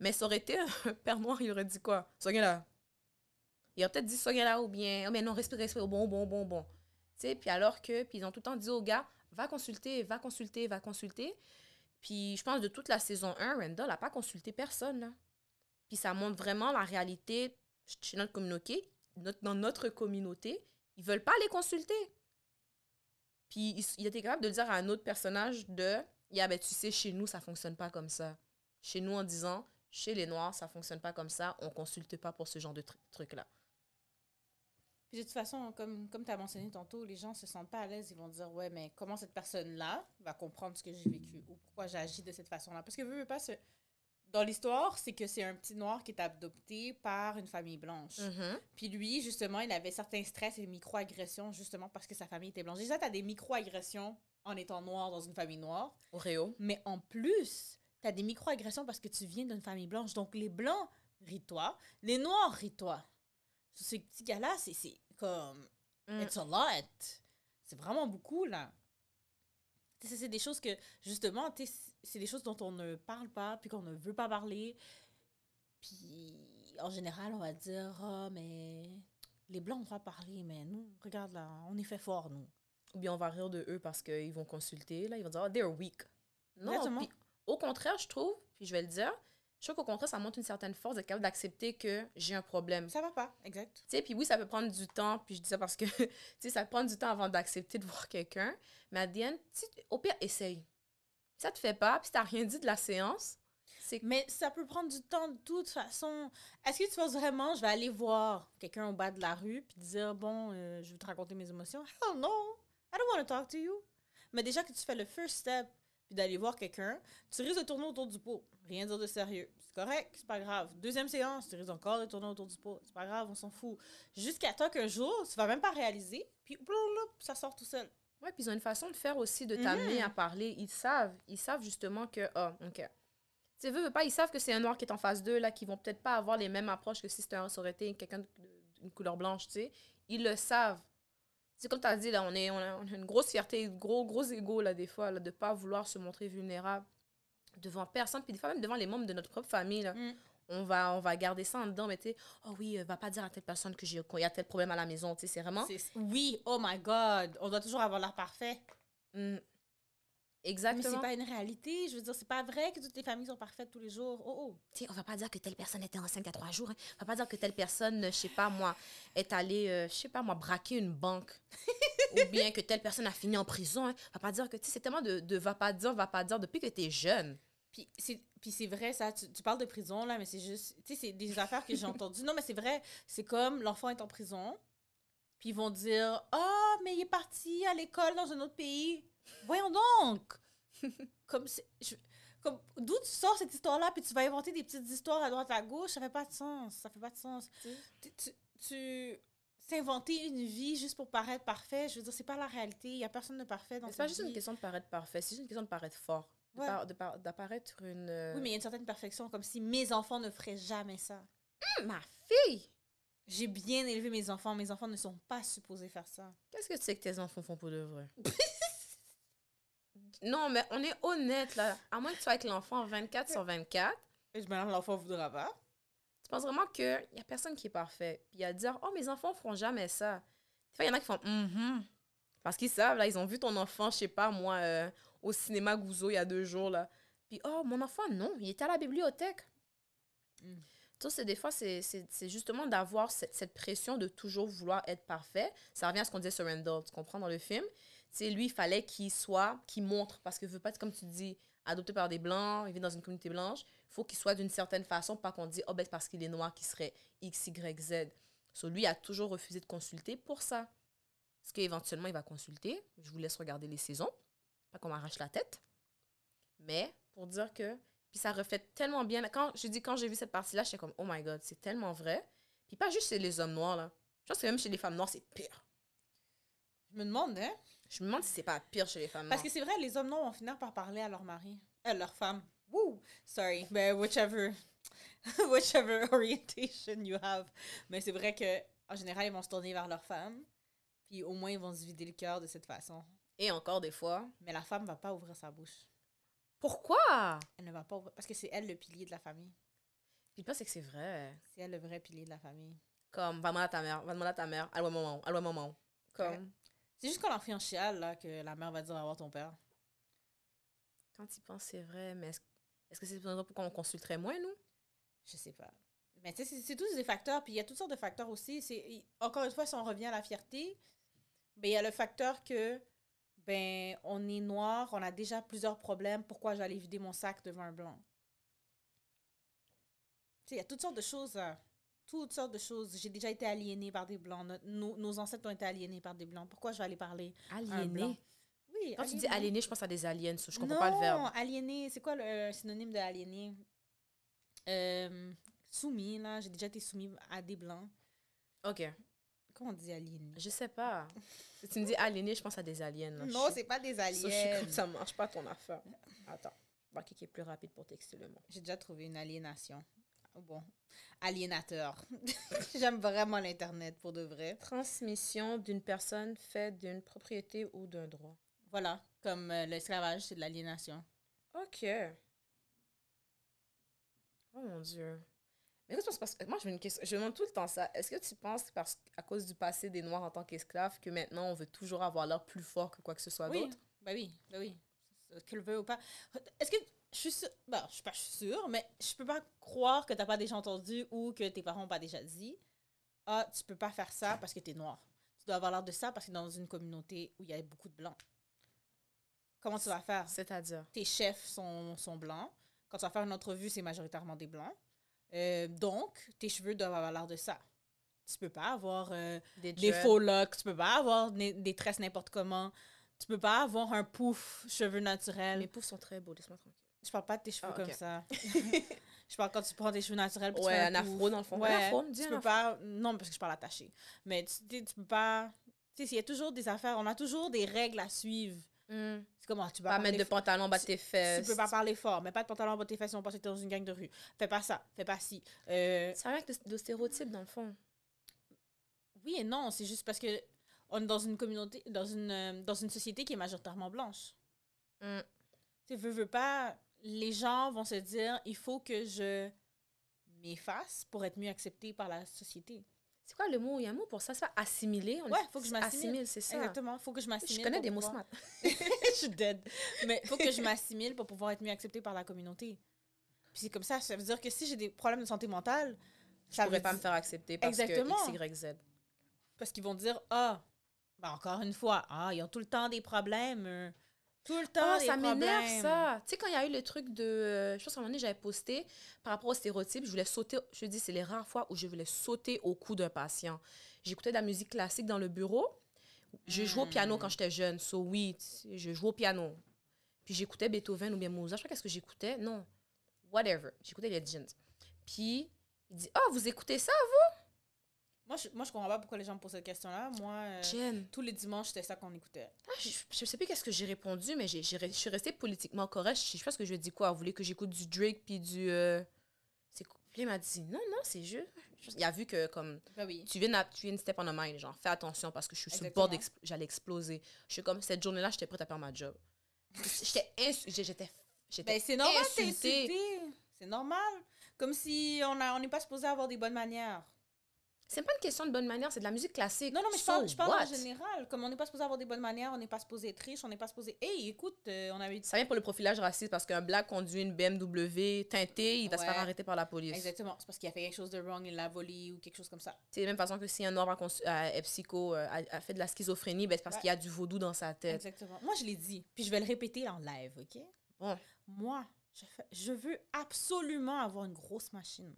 Speaker 2: Mais ça aurait été un père noir, il aurait dit quoi? Soignez là. Il aurait peut-être dit soignez là ou bien, oh mais non, respire, respire, bon, bon, bon, bon. Tu sais, puis alors que, puis ils ont tout le temps dit au gars, va consulter, va consulter, va consulter. Puis je pense de toute la saison 1, Randall n'a pas consulté personne, là. Puis ça montre vraiment la réalité dans notre communauté. Ils veulent pas aller consulter. Puis il, il était capable de dire à un autre personnage de Yeah, ben tu sais, chez nous, ça fonctionne pas comme ça. Chez nous, en disant Chez les Noirs, ça fonctionne pas comme ça, on consulte pas pour ce genre de tru- truc-là.
Speaker 1: Puis de toute façon, comme, comme tu as mentionné tantôt, les gens se sentent pas à l'aise. Ils vont dire, ouais, mais comment cette personne-là va comprendre ce que j'ai vécu ou pourquoi j'agis de cette façon-là. Parce que veux, veux pas, ce- dans l'histoire, c'est que c'est un petit noir qui est adopté par une famille blanche.
Speaker 2: Mhm.
Speaker 1: Puis lui, justement, il avait certains stress et micro-agressions, justement parce que sa famille était blanche. Déjà, tu as des micro-agressions en étant noir dans une famille noire.
Speaker 2: Oreo.
Speaker 1: Mais en plus, tu as des micro-agressions parce que tu viens d'une famille blanche. Donc, les blancs rient toi, les noirs rient toi. Ce petit gars-là, c'est comme.
Speaker 2: Mm.
Speaker 1: It's a lot. C'est vraiment beaucoup, là. C'est des choses que, justement, tu sais, c'est des choses dont on ne parle pas, puis qu'on ne veut pas parler. Puis, en général, on va dire, ah, mais les Blancs droit de parler, mais nous, regarde là, on est fait fort, nous.
Speaker 2: Ou bien on va rire de eux parce qu'ils vont consulter, là, ils vont dire, oh, they're weak. Non, au contraire, je trouve, puis je vais le dire, je trouve qu'au contraire, ça montre une certaine force d'être capable d'accepter que j'ai un problème.
Speaker 1: Ça va pas, exact.
Speaker 2: Tu sais, puis oui, ça peut prendre du temps, puis je dis ça parce que, tu sais, ça prend du temps avant d'accepter de voir quelqu'un. Mais à the end, au pire, essaye. Ça te fait pas, puis t'as rien dit de la séance,
Speaker 1: Mais ça peut prendre du temps de toute façon. Est-ce que tu penses vraiment, je vais aller voir quelqu'un au bas de la rue puis dire, bon, euh, je veux te raconter mes émotions? Hell no! I don't want to talk to you. Mais déjà que tu fais le first step puis d'aller voir quelqu'un, tu risques de tourner autour du pot. Rien dire de sérieux. C'est correct, c'est pas grave. Deuxième séance, tu risques encore de tourner autour du pot. C'est pas grave, on s'en fout. Jusqu'à temps qu'un jour, tu vas même pas réaliser, puis ça sort tout seul.
Speaker 2: Ouais, puis ils ont une façon de faire aussi, de t'amener à parler. Ils savent. Ils savent justement que, ah, OK. Tu sais, veux, veux pas, ils savent que c'est un noir qui est en face d'eux, là, qui vont peut-être pas avoir les mêmes approches que si c'était un, ça aurait été quelqu'un d'une couleur blanche, tu sais. Ils le savent. C'est comme tu as dit, là, on, est, on, a, on a une grosse fierté, gros, gros ego, là, des fois, là, de pas vouloir se montrer vulnérable devant personne, puis des fois même devant les membres de notre propre famille, là.
Speaker 1: Mm.
Speaker 2: On va, on va garder ça en dedans, mais tu sais, oh oui, euh, va pas dire à telle personne que j'ai qu'il y a tel problème à la maison, tu sais, c'est vraiment...
Speaker 1: Oui, oh my God, on doit toujours avoir l'air parfait.
Speaker 2: Mm.
Speaker 1: Mais
Speaker 2: Exactement.
Speaker 1: c'est pas une réalité. Je veux dire, c'est pas vrai que toutes les familles sont parfaites tous les jours. Oh, oh.
Speaker 2: Tu sais, on va pas dire que telle personne était enceinte il y a trois jours. hein. On va pas dire que telle personne, je sais pas moi, est allée, euh, je sais pas moi, braquer une banque. Ou bien que telle personne a fini en prison. hein. On va pas dire que, tu sais, c'est tellement de, de va pas dire, va pas dire depuis que t'es jeune.
Speaker 1: Puis c'est, puis c'est vrai, ça. Tu, tu parles de prison, là, mais c'est juste. Tu sais, c'est des affaires que j'ai entendues. Non, mais c'est vrai. C'est comme l'enfant est en prison. Puis ils vont dire Ah, mais il est parti à l'école dans un autre pays. Voyons donc Comme. c'est- je- comme D'où tu sors cette histoire-là, puis tu vas inventer des petites histoires à droite à gauche, ça fait pas de sens. Ça fait pas de sens. Tu. tu, tu s'inventer une vie juste pour paraître parfait, je veux dire, c'est pas la réalité. Il y a personne de parfait dans
Speaker 2: C'est pas juste une
Speaker 1: vie.
Speaker 2: question de paraître parfait, c'est juste une question de paraître fort.
Speaker 1: Ouais.
Speaker 2: D'apparaître une. euh,
Speaker 1: Oui, mais il y a une certaine perfection, comme si mes enfants ne feraient jamais ça.
Speaker 2: Hum, ma fille!
Speaker 1: J'ai bien élevé mes enfants. Mes enfants ne sont pas supposés faire ça.
Speaker 2: Qu'est-ce que tu sais que tes enfants font pour de vrai? Non, mais on est honnête, là. À moins que tu sois avec l'enfant 24 sur 24,
Speaker 1: Et je me l'enfant voudra pas.
Speaker 2: tu penses vraiment qu'il n'y a personne qui est parfait. Puis à dire, oh, mes enfants feront jamais ça. Des fois, il y en a qui font, Mhm. Parce qu'ils savent, là, ils ont vu ton enfant, je sais pas, moi, euh, au cinéma Gouzo il y a deux jours, là. Puis, oh, mon enfant, non, il était à la bibliothèque.
Speaker 1: Mm.
Speaker 2: Tu sais, des fois, c'est justement d'avoir cette, cette pression de toujours vouloir être parfait. Ça revient à ce qu'on disait sur Randall, tu comprends, dans le film? Tu sais, lui, il fallait qu'il soit, qu'il montre, parce que veut pas être, comme tu dis, adopté par des Blancs, il vit dans une communauté blanche, il faut qu'il soit d'une certaine façon, pas qu'on dise, oh, ben, parce qu'il est noir qu'il serait X, Y, Z. So, lui a toujours refusé de consulter pour ça. Est-ce qu'éventuellement, il va consulter? Je vous laisse regarder les saisons, pas qu'on m'arrache la tête. Mais, pour dire que... Puis ça reflète tellement bien. Quand, je dis, quand j'ai vu cette partie-là, j'étais comme, oh my God, c'est tellement vrai. Puis pas juste chez les hommes noirs, là. Je pense que même chez les femmes noires, c'est pire.
Speaker 1: Je me demande, hein?
Speaker 2: Je me demande si c'est pas pire chez les femmes
Speaker 1: Parce
Speaker 2: noires.
Speaker 1: que c'est vrai, les hommes noirs vont finir par parler à leur mari. À leur femme. Woo! Sorry. Ben, whichever. whichever orientation you have. Mais c'est vrai que en général, ils vont se tourner vers leur femme. Puis au moins, ils vont se vider le cœur de cette façon.
Speaker 2: Et encore des fois.
Speaker 1: Mais la femme va pas ouvrir sa bouche.
Speaker 2: Pourquoi?
Speaker 1: Elle ne va pas ouvrir. Parce que c'est elle le pilier de la famille.
Speaker 2: Puis pas, c'est que c'est vrai.
Speaker 1: C'est elle le vrai pilier de la famille.
Speaker 2: Comme, va demander à ta mère, va demander à ta mère, alloué maman, alloué maman. Comme,
Speaker 1: Ouais. C'est juste quand l'enfant chiale, là, que la mère va dire, va voir ton père.
Speaker 2: quand tu penses, c'est vrai, mais est-ce est-ce que c'est pour qu'on consulterait moins, nous?
Speaker 1: Je sais pas. Mais tu sais, c'est- tous des facteurs. Puis il y a toutes sortes de facteurs aussi. Encore une fois, si on revient à la fierté, ben, il y a le facteur que, ben, on est noir, on a déjà plusieurs problèmes. Pourquoi j'allais vider mon sac devant un blanc? Il y a toutes sortes de choses. là. Toutes sortes de choses. J'ai déjà été aliénée par des blancs. Nos, nos- ancêtres ont été aliénés par des blancs. Pourquoi je vais aller parler à un blanc?
Speaker 2: Aliéné.
Speaker 1: Oui,
Speaker 2: Quand tu dis aliéné, je pense à des aliens, je comprends pas le
Speaker 1: non,
Speaker 2: verbe.
Speaker 1: aliéné, c'est quoi le euh, synonyme de aliéné? Euh, soumis, là. J'ai déjà été soumis à des blancs.
Speaker 2: Ok.
Speaker 1: On dit aliéné?
Speaker 2: Je sais pas. Si tu me dis aliéné, je pense à des aliens. là.
Speaker 1: Non,
Speaker 2: Je-
Speaker 1: c'est pas des
Speaker 2: je suis
Speaker 1: aliens.
Speaker 2: comme, ça marche pas ton affaire. Attends. Va qui est plus rapide pour texter le mot.
Speaker 1: J'ai déjà trouvé une aliénation. Bon, aliénateur. J'aime vraiment l'Internet, pour de vrai.
Speaker 2: Transmission d'une personne faite d'une propriété ou d'un droit.
Speaker 1: Voilà, comme euh, l'esclavage, c'est de l'aliénation.
Speaker 2: Ok. Oh mon Dieu. Mais que tu penses parce que moi, je, me une question- je me demande tout le temps ça. Est-ce que tu penses parce à cause du passé des Noirs en tant qu'esclaves que maintenant on veut toujours avoir l'air plus fort que quoi que ce soit
Speaker 1: Oui,
Speaker 2: d'autre?
Speaker 1: ben oui, ben oui. Que le veuille ou pas. Est-ce que je suis sûre, ben, je suis pas sûre, mais je peux pas croire que t'as pas déjà entendu ou que tes parents ont pas déjà dit. Ah, tu peux pas faire ça parce que t'es noir. Tu dois avoir l'air de ça parce que dans une communauté où il y a beaucoup de blancs. Comment tu vas faire?
Speaker 2: C'est-à-dire?
Speaker 1: Tes chefs sont, sont blancs. Quand tu vas faire une entrevue, c'est majoritairement des blancs. Euh, donc, tes cheveux doivent avoir l'air de ça. Tu peux pas avoir euh,
Speaker 2: Des,
Speaker 1: faux locks, tu peux pas avoir des, des tresses n'importe comment. Tu peux pas avoir un pouf cheveux naturels.
Speaker 2: Mes poufs sont très beaux, laisse-moi tranquille.
Speaker 1: Je parle pas de tes cheveux
Speaker 2: Ah,
Speaker 1: comme ça. je parle quand tu prends tes cheveux naturels. puis tu
Speaker 2: Ouais,
Speaker 1: fais
Speaker 2: un afro dans le fond.
Speaker 1: Ouais,
Speaker 2: Un afro, dis
Speaker 1: tu peux
Speaker 2: afro.
Speaker 1: pas. Non, parce que je parle attaché. Mais tu, tu tu peux pas. Tu sais, il y a toujours des affaires. On a toujours des règles à suivre.
Speaker 2: Hmm.
Speaker 1: C'est comme, ah, tu peux
Speaker 2: Pas
Speaker 1: pas
Speaker 2: mettre de pantalon bas tes fesses.
Speaker 1: tu peux pas parler fort, mais pas de pantalon bas tes fesses si on passe dans une gang de rue. Fais pas ça, fais pas ci. Euh,
Speaker 2: Ça revient avec de, de stéréotypes dans le fond.
Speaker 1: oui et non, c'est juste parce que on est dans une communauté, dans une, euh, dans une société qui est majoritairement blanche.
Speaker 2: Hmm.
Speaker 1: Tu veux, veux pas, les gens vont se dire, il faut que je m'efface pour être mieux accepté par la société.
Speaker 2: C'est quoi le mot? Il y a un mot pour ça? C'est pas assimiler. On
Speaker 1: Ouais, faut que je m'assimile.
Speaker 2: Assimile, c'est ça.
Speaker 1: Exactement, faut que je m'assimile.
Speaker 2: Je connais des mots smart.
Speaker 1: je suis dead. Mais il faut que je m'assimile pour pouvoir être mieux accepté par la communauté. Puis c'est comme ça, ça veut dire que si j'ai des problèmes de santé mentale,
Speaker 2: Je
Speaker 1: ça
Speaker 2: pourrais
Speaker 1: veut
Speaker 2: pas me faire accepter parce
Speaker 1: Exactement.
Speaker 2: que X, Y, Z.
Speaker 1: Parce qu'ils vont dire, ah, ben encore une fois, ah, ils ont tout le temps des problèmes. Tout le temps
Speaker 2: Oh,
Speaker 1: des
Speaker 2: ça m'énerve ça. Tu sais, quand il y a eu le truc de. euh, je pense qu'à un moment donné, j'avais posté par rapport aux stéréotypes, je voulais sauter. Je te dis, c'est les rares fois où je voulais sauter au cou d'un patient. J'écoutais de la musique classique dans le bureau. Je jouais au piano
Speaker 1: Hmm.
Speaker 2: quand j'étais jeune. So, oui, je jouais au piano. Puis j'écoutais Beethoven ou bien Mozart. Je sais pas qu'est-ce que j'écoutais. Non. Whatever. J'écoutais Legends. Puis il dit Ah, vous écoutez ça,
Speaker 1: Moi je, moi, je comprends pas pourquoi les gens me posent cette question-là. Moi, euh, tous les dimanches, c'était ça qu'on écoutait.
Speaker 2: Ah, je, je sais plus qu'est-ce que j'ai répondu, mais j'ai, je suis restée politiquement correcte. Je sais pas ce que je lui ai dit quoi. Vous voulez que j'écoute du Drake puis du. euh, C'est il m'a dit non, non, c'est juste. Il a vu que comme
Speaker 1: Ben oui.
Speaker 2: tu viens, de- tu viens de step on a mind, genre fais attention parce que je suis sur le bord. J'allais exploser. Je suis comme cette journée-là, j'étais prête à perdre ma job. J'étais insu- j'ai- j'étais j'étais
Speaker 1: Ben, c'est normal,
Speaker 2: insultée.
Speaker 1: C'est normal. Comme si on a- on n'est pas supposé avoir des bonnes manières.
Speaker 2: C'est pas une question de bonne manière, c'est de la musique classique.
Speaker 1: Non, non, mais je
Speaker 2: So
Speaker 1: parle, je parle
Speaker 2: what?
Speaker 1: en général. Comme on n'est pas supposé avoir des bonnes manières, on n'est pas supposé être riche, on n'est pas supposé. Hey, écoute, euh, on avait dit.
Speaker 2: Ça vient pour le profilage raciste parce qu'un black conduit une BMW teintée, il va se faire arrêter par la police.
Speaker 1: Exactement. C'est parce qu'il a fait quelque chose de wrong, il l'a volé ou quelque chose comme ça.
Speaker 2: C'est de la même façon que si un noir est psycho, euh, a, a fait de la schizophrénie, ben c'est parce
Speaker 1: Ouais.
Speaker 2: qu'il y a du vaudou dans sa tête.
Speaker 1: Exactement. Moi, je l'ai dit. Puis je vais le répéter en live, OK?
Speaker 2: Bon.
Speaker 1: Moi, je, fais- je veux absolument avoir une grosse machine.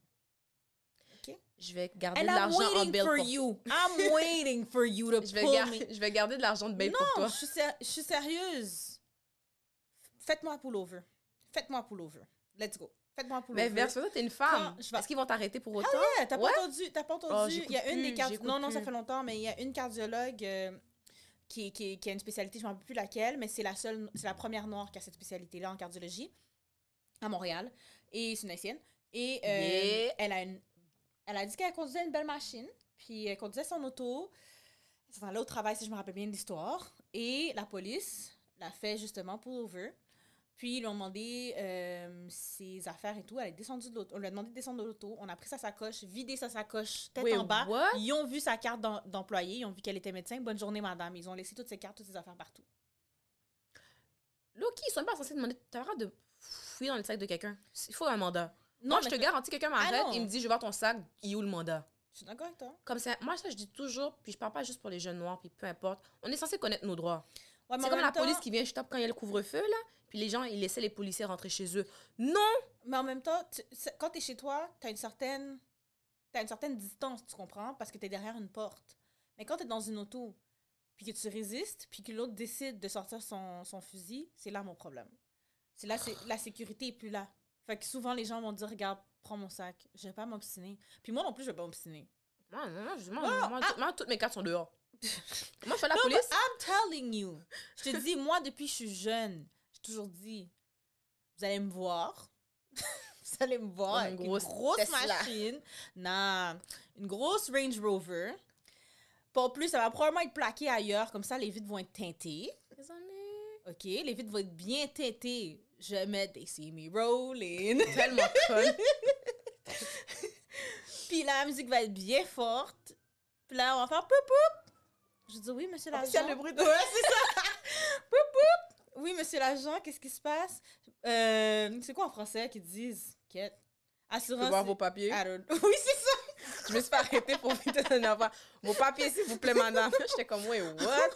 Speaker 1: OK?
Speaker 2: Je vais garder
Speaker 1: And
Speaker 2: de l'argent en
Speaker 1: for
Speaker 2: pour
Speaker 1: you. I'm waiting for you to
Speaker 2: je vais,
Speaker 1: pull
Speaker 2: gar-
Speaker 1: me.
Speaker 2: je vais garder de l'argent de bail
Speaker 1: non,
Speaker 2: pour toi.
Speaker 1: Je, suis sé- je suis sérieuse. Faites-moi pullover. Faites-moi pullover. Let's go. Faites-moi
Speaker 2: Mais
Speaker 1: pullover.
Speaker 2: versus ça, t'es une femme.
Speaker 1: Vais-
Speaker 2: Est-ce qu'ils vont t'arrêter pour autant?
Speaker 1: Ouais, t'as
Speaker 2: Ouais.
Speaker 1: pas entendu, t'as pas
Speaker 2: Oh,
Speaker 1: entendu.
Speaker 2: j'écoute
Speaker 1: il y a une
Speaker 2: plus,
Speaker 1: des cardi- Non, non, ça fait longtemps, mais il y a une cardiologue euh, qui, qui, qui a une spécialité, je ne me rappelle plus laquelle, mais c'est la seule, c'est la première noire qui a cette spécialité-là en cardiologie à Montréal. Et c'est une haïtienne. Et euh,
Speaker 2: Yeah.
Speaker 1: elle a une, elle a dit qu'elle conduisait une belle machine, puis elle conduisait son auto. Elle s'en allait au travail, si je me rappelle bien de l'histoire. Et la police l'a fait justement pour over. Puis ils lui ont demandé euh, ses affaires et tout. Elle est descendue de l'auto. On lui a demandé de descendre de l'auto. On a pris sa sacoche, vidé sa sacoche tête
Speaker 2: Wait,
Speaker 1: en bas.
Speaker 2: what?
Speaker 1: Ils ont vu sa carte d'em- d'employé. Ils ont vu qu'elle était médecin. Bonne journée, madame. Ils ont laissé toutes ses cartes, toutes ses affaires partout.
Speaker 2: Loki, ils sont pas censés demander. T'as le droit de fouiller dans le sac de quelqu'un. Il faut un mandat.
Speaker 1: Non,
Speaker 2: je te garantis, quelqu'un m'arrête,
Speaker 1: non.
Speaker 2: il me dit, je vais voir ton sac, il est où le mandat?
Speaker 1: Je suis d'accord avec toi.
Speaker 2: Comme ça, moi, ça, je dis toujours, puis je parle pas juste pour les jeunes noirs, puis peu importe. On est censé connaître nos droits.
Speaker 1: Ouais,
Speaker 2: C'est comme la
Speaker 1: temps-
Speaker 2: police qui vient stop quand il y a le couvre-feu, là, puis les gens, ils laissaient les policiers rentrer chez eux. Non!
Speaker 1: Mais en même temps, tu- quand tu es chez toi, tu as une certaine t'as une certaine distance, tu comprends, parce que tu es derrière une porte. Mais quand tu es dans une auto, puis que tu résistes, puis que l'autre décide de sortir son, son fusil, c'est là mon problème. C'est là, c'est la sécurité est plus là. Fait que souvent, les gens vont dire, regarde, prends mon sac. Je vais pas m'obstiner. Puis moi non plus, je vais pas m'obstiner.
Speaker 2: Moi, non, non, je- moi,
Speaker 1: Non,
Speaker 2: moi,
Speaker 1: ah.
Speaker 2: moi, toutes mes cartes sont dehors. moi, je fais la
Speaker 1: Non,
Speaker 2: police.
Speaker 1: I'm telling you. Je te dis, moi, depuis que je suis jeune, j'ai toujours dit, vous allez me voir. vous allez me voir
Speaker 2: une grosse
Speaker 1: machine. Non, une grosse Range Rover. Pas plus, ça va probablement être plaqué ailleurs. Comme ça, les vitres vont être teintées.
Speaker 2: Mes amis.
Speaker 1: OK? Les vitres vont être bien teintées. Je mettre des See Me Rolling.
Speaker 2: Tellement conne.
Speaker 1: Puis la musique va être bien forte. Puis là, on va faire poup poup. Je dis oui, monsieur
Speaker 2: plus,
Speaker 1: l'agent.
Speaker 2: a le bruit de-
Speaker 1: Ouais, c'est ça. poup poup. Oui, monsieur l'agent, qu'est-ce qui se passe? Euh, c'est quoi en français qu'ils disent? Quête. Assurance.
Speaker 2: voir vos papiers.
Speaker 1: I don't- Oui, c'est ça.
Speaker 2: Je me suis fait arrêter pour vite donner un Vos papiers, s'il vous plaît, madame. J'étais comme, ouais, what?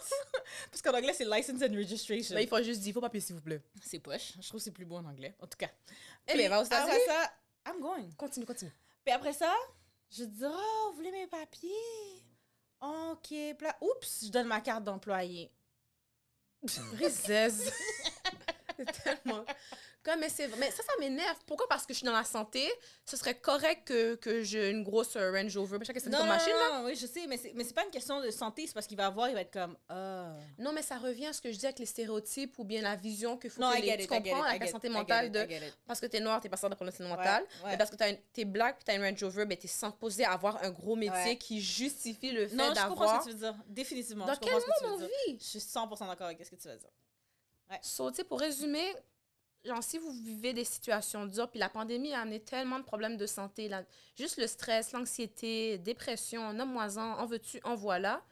Speaker 1: Parce qu'en anglais, c'est license and registration.
Speaker 2: Ben, il faut juste dire, vos papiers, s'il vous plaît.
Speaker 1: C'est poche. Je trouve que c'est plus beau en anglais. En tout cas.
Speaker 2: Eh bien, va États-Unis.
Speaker 1: Après ça, I'm going.
Speaker 2: Continue, continue.
Speaker 1: Puis après ça, je dis, oh, vous voulez mes papiers? OK. Là, oups, je donne ma carte d'employé.
Speaker 2: Rizaise. C'est tellement. Comme, mais, c'est- mais ça, ça m'énerve. Pourquoi? Parce que je suis dans la santé. Ce serait correct que, que j'ai une grosse euh, Range Rover. Mais chaque c'est comme machine, là.
Speaker 1: non, oui, je sais, mais c'est, mais c'est pas une question de santé, c'est parce qu'il va avoir, il va être comme, ah.
Speaker 2: Non, mais ça revient à ce que je dis avec les stéréotypes ou bien la vision qu'il faut
Speaker 1: Non,
Speaker 2: que les... Tu
Speaker 1: it, get
Speaker 2: comprends avec la santé mentale
Speaker 1: it,
Speaker 2: de... Parce que t'es noir, t'es pas dans la santé mentale.
Speaker 1: ouais.
Speaker 2: Mais parce que t'es black puis t'as une Range Rover, ben t'es supposé avoir un gros métier
Speaker 1: Ouais.
Speaker 2: qui justifie le fait
Speaker 1: Non, je comprends
Speaker 2: d'avoir...
Speaker 1: ce que tu veux dire. Définitivement.
Speaker 2: Dans
Speaker 1: je
Speaker 2: quel
Speaker 1: que
Speaker 2: monde
Speaker 1: tu
Speaker 2: on vit?
Speaker 1: Je suis 100% d'accord avec ce que tu veux dire.
Speaker 2: So, tu sais, pour résumer, genre, si vous vivez des situations dures, puis la pandémie a amené tellement de problèmes de santé, là, juste le stress, l'anxiété, dépression, nomme-moi-en, en veux-tu, en voilà,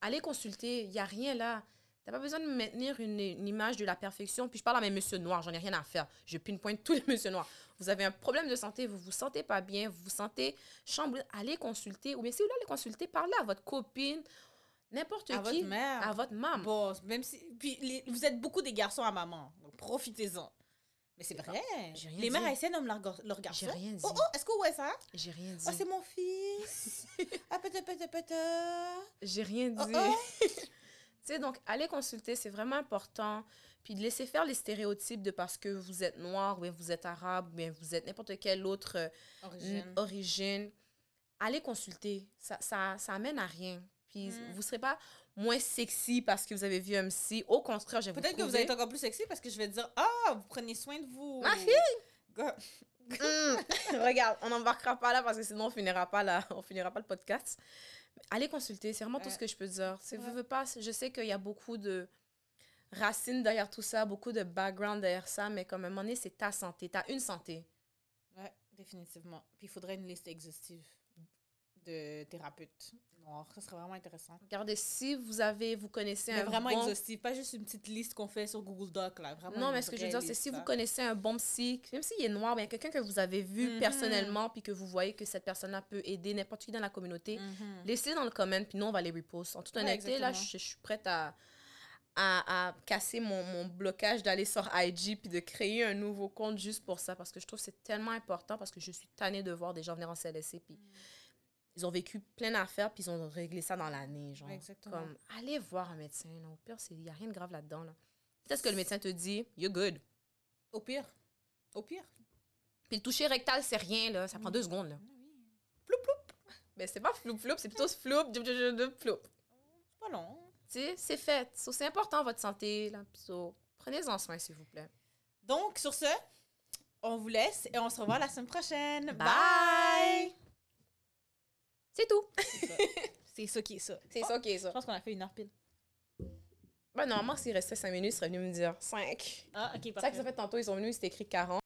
Speaker 2: allez consulter, il n'y a rien là. T'as pas besoin de maintenir une, image de la perfection. Puis je parle à mes monsieur noirs, j'en ai rien à faire. Je pinpoint tous les monsieur noirs. Vous avez un problème de santé, vous vous sentez pas bien, vous vous sentez chamboulé, allez consulter. Ou bien si vous voulez aller consulter, parlez à votre copine, n'importe
Speaker 1: À
Speaker 2: qui,
Speaker 1: votre mère.
Speaker 2: à votre maman.
Speaker 1: Bon, même si. Puis les- vous êtes beaucoup des garçons à maman, donc profitez-en. Mais c'est vrai.
Speaker 2: Rien
Speaker 1: Les mères
Speaker 2: dit.
Speaker 1: haïtiennes aiment leurs leurs garçons.
Speaker 2: J'ai rien dit.
Speaker 1: Oh, oh, est-ce que ouais ça?
Speaker 2: J'ai rien dit.
Speaker 1: Oh, c'est mon fils. ah, peut-être, peut-être, peut-être.
Speaker 2: J'ai rien dit.
Speaker 1: Oh, oh.
Speaker 2: Tu sais, donc, aller consulter, c'est vraiment important. Puis de laisser faire les stéréotypes de parce que vous êtes noir, ou bien vous êtes arabe, ou bien vous êtes n'importe quelle autre euh,
Speaker 1: origine.
Speaker 2: Allez consulter. Ça, ça, ça amène à rien. Puis
Speaker 1: Mm.
Speaker 2: vous ne serez pas moins sexy parce que vous avez vu MC. Au contraire, je vais
Speaker 1: Peut-être
Speaker 2: vous
Speaker 1: que vous être encore plus sexy parce que je vais dire Ah, vous prenez soin de vous.
Speaker 2: Ma fille!
Speaker 1: Go-
Speaker 2: Mm. Regarde, on n'embarquera pas là parce que sinon on finira pas là, on finira pas le podcast. Allez consulter, c'est vraiment tout ce que je peux dire.
Speaker 1: Ouais.
Speaker 2: veux, veux pas, je sais qu'il y a beaucoup de racines derrière tout ça, beaucoup de background derrière ça, mais comme à un moment donné, c'est ta santé. Tu as une santé.
Speaker 1: Ouais, définitivement. Puis il faudrait une liste exhaustive de thérapeutes noirs. Ça serait vraiment intéressant.
Speaker 2: Regardez, si vous avez, vous connaissez
Speaker 1: Mais
Speaker 2: un
Speaker 1: vraiment
Speaker 2: bon...
Speaker 1: exhaustive, pas juste une petite liste qu'on fait sur Google Doc, là. Vraiment
Speaker 2: Non, mais ce que je veux dire, c'est si vous connaissez un bon psy, même s'il est noir, bien quelqu'un que vous avez vu
Speaker 1: Mhm.
Speaker 2: personnellement, puis que vous voyez que cette personne-là peut aider n'importe qui dans la communauté,
Speaker 1: Mhm.
Speaker 2: laissez dans le comment, puis nous, on va les repost. En toute
Speaker 1: Ouais,
Speaker 2: honnêteté, là, je, je suis prête à, à, à casser mon, mon blocage d'aller sur IG, puis de créer un nouveau compte juste pour ça, parce que je trouve que c'est tellement important, parce que je suis tannée de voir des gens venir en CLSC, puis
Speaker 1: Mm.
Speaker 2: Ils ont vécu plein d'affaires, puis ils ont réglé ça dans l'année, genre.
Speaker 1: Exactement.
Speaker 2: Comme, allez voir un médecin, là. Au pire, il n'y a rien de grave là-dedans, là. Peut-être que le médecin te dit, you're good.
Speaker 1: Au pire. Au pire.
Speaker 2: Puis le toucher rectal, c'est rien, là. Ça prend deux secondes, là.
Speaker 1: Ah oui.
Speaker 2: Mais c'est pas floup floup, c'est plutôt floup, floup.
Speaker 1: C'est pas long.
Speaker 2: Tu sais, c'est fait. So, c'est important, votre santé, là. So, prenez-en soin, s'il vous plaît.
Speaker 1: Donc, sur ce, on vous laisse et on se revoit la semaine prochaine.
Speaker 2: Bye.
Speaker 1: Bye!
Speaker 2: C'est tout.
Speaker 1: C'est ça. C'est ça qui est ça.
Speaker 2: C'est ça qui est
Speaker 1: Je
Speaker 2: ça.
Speaker 1: pense qu'on a fait une heure pile.
Speaker 2: Ben, normalement, s'il restait 5 minutes, il serait venu me dire 5.
Speaker 1: Ah, ok,
Speaker 2: C'est ça
Speaker 1: parfait.
Speaker 2: qu'ils ont fait tantôt, ils sont venus, c'était écrit 40.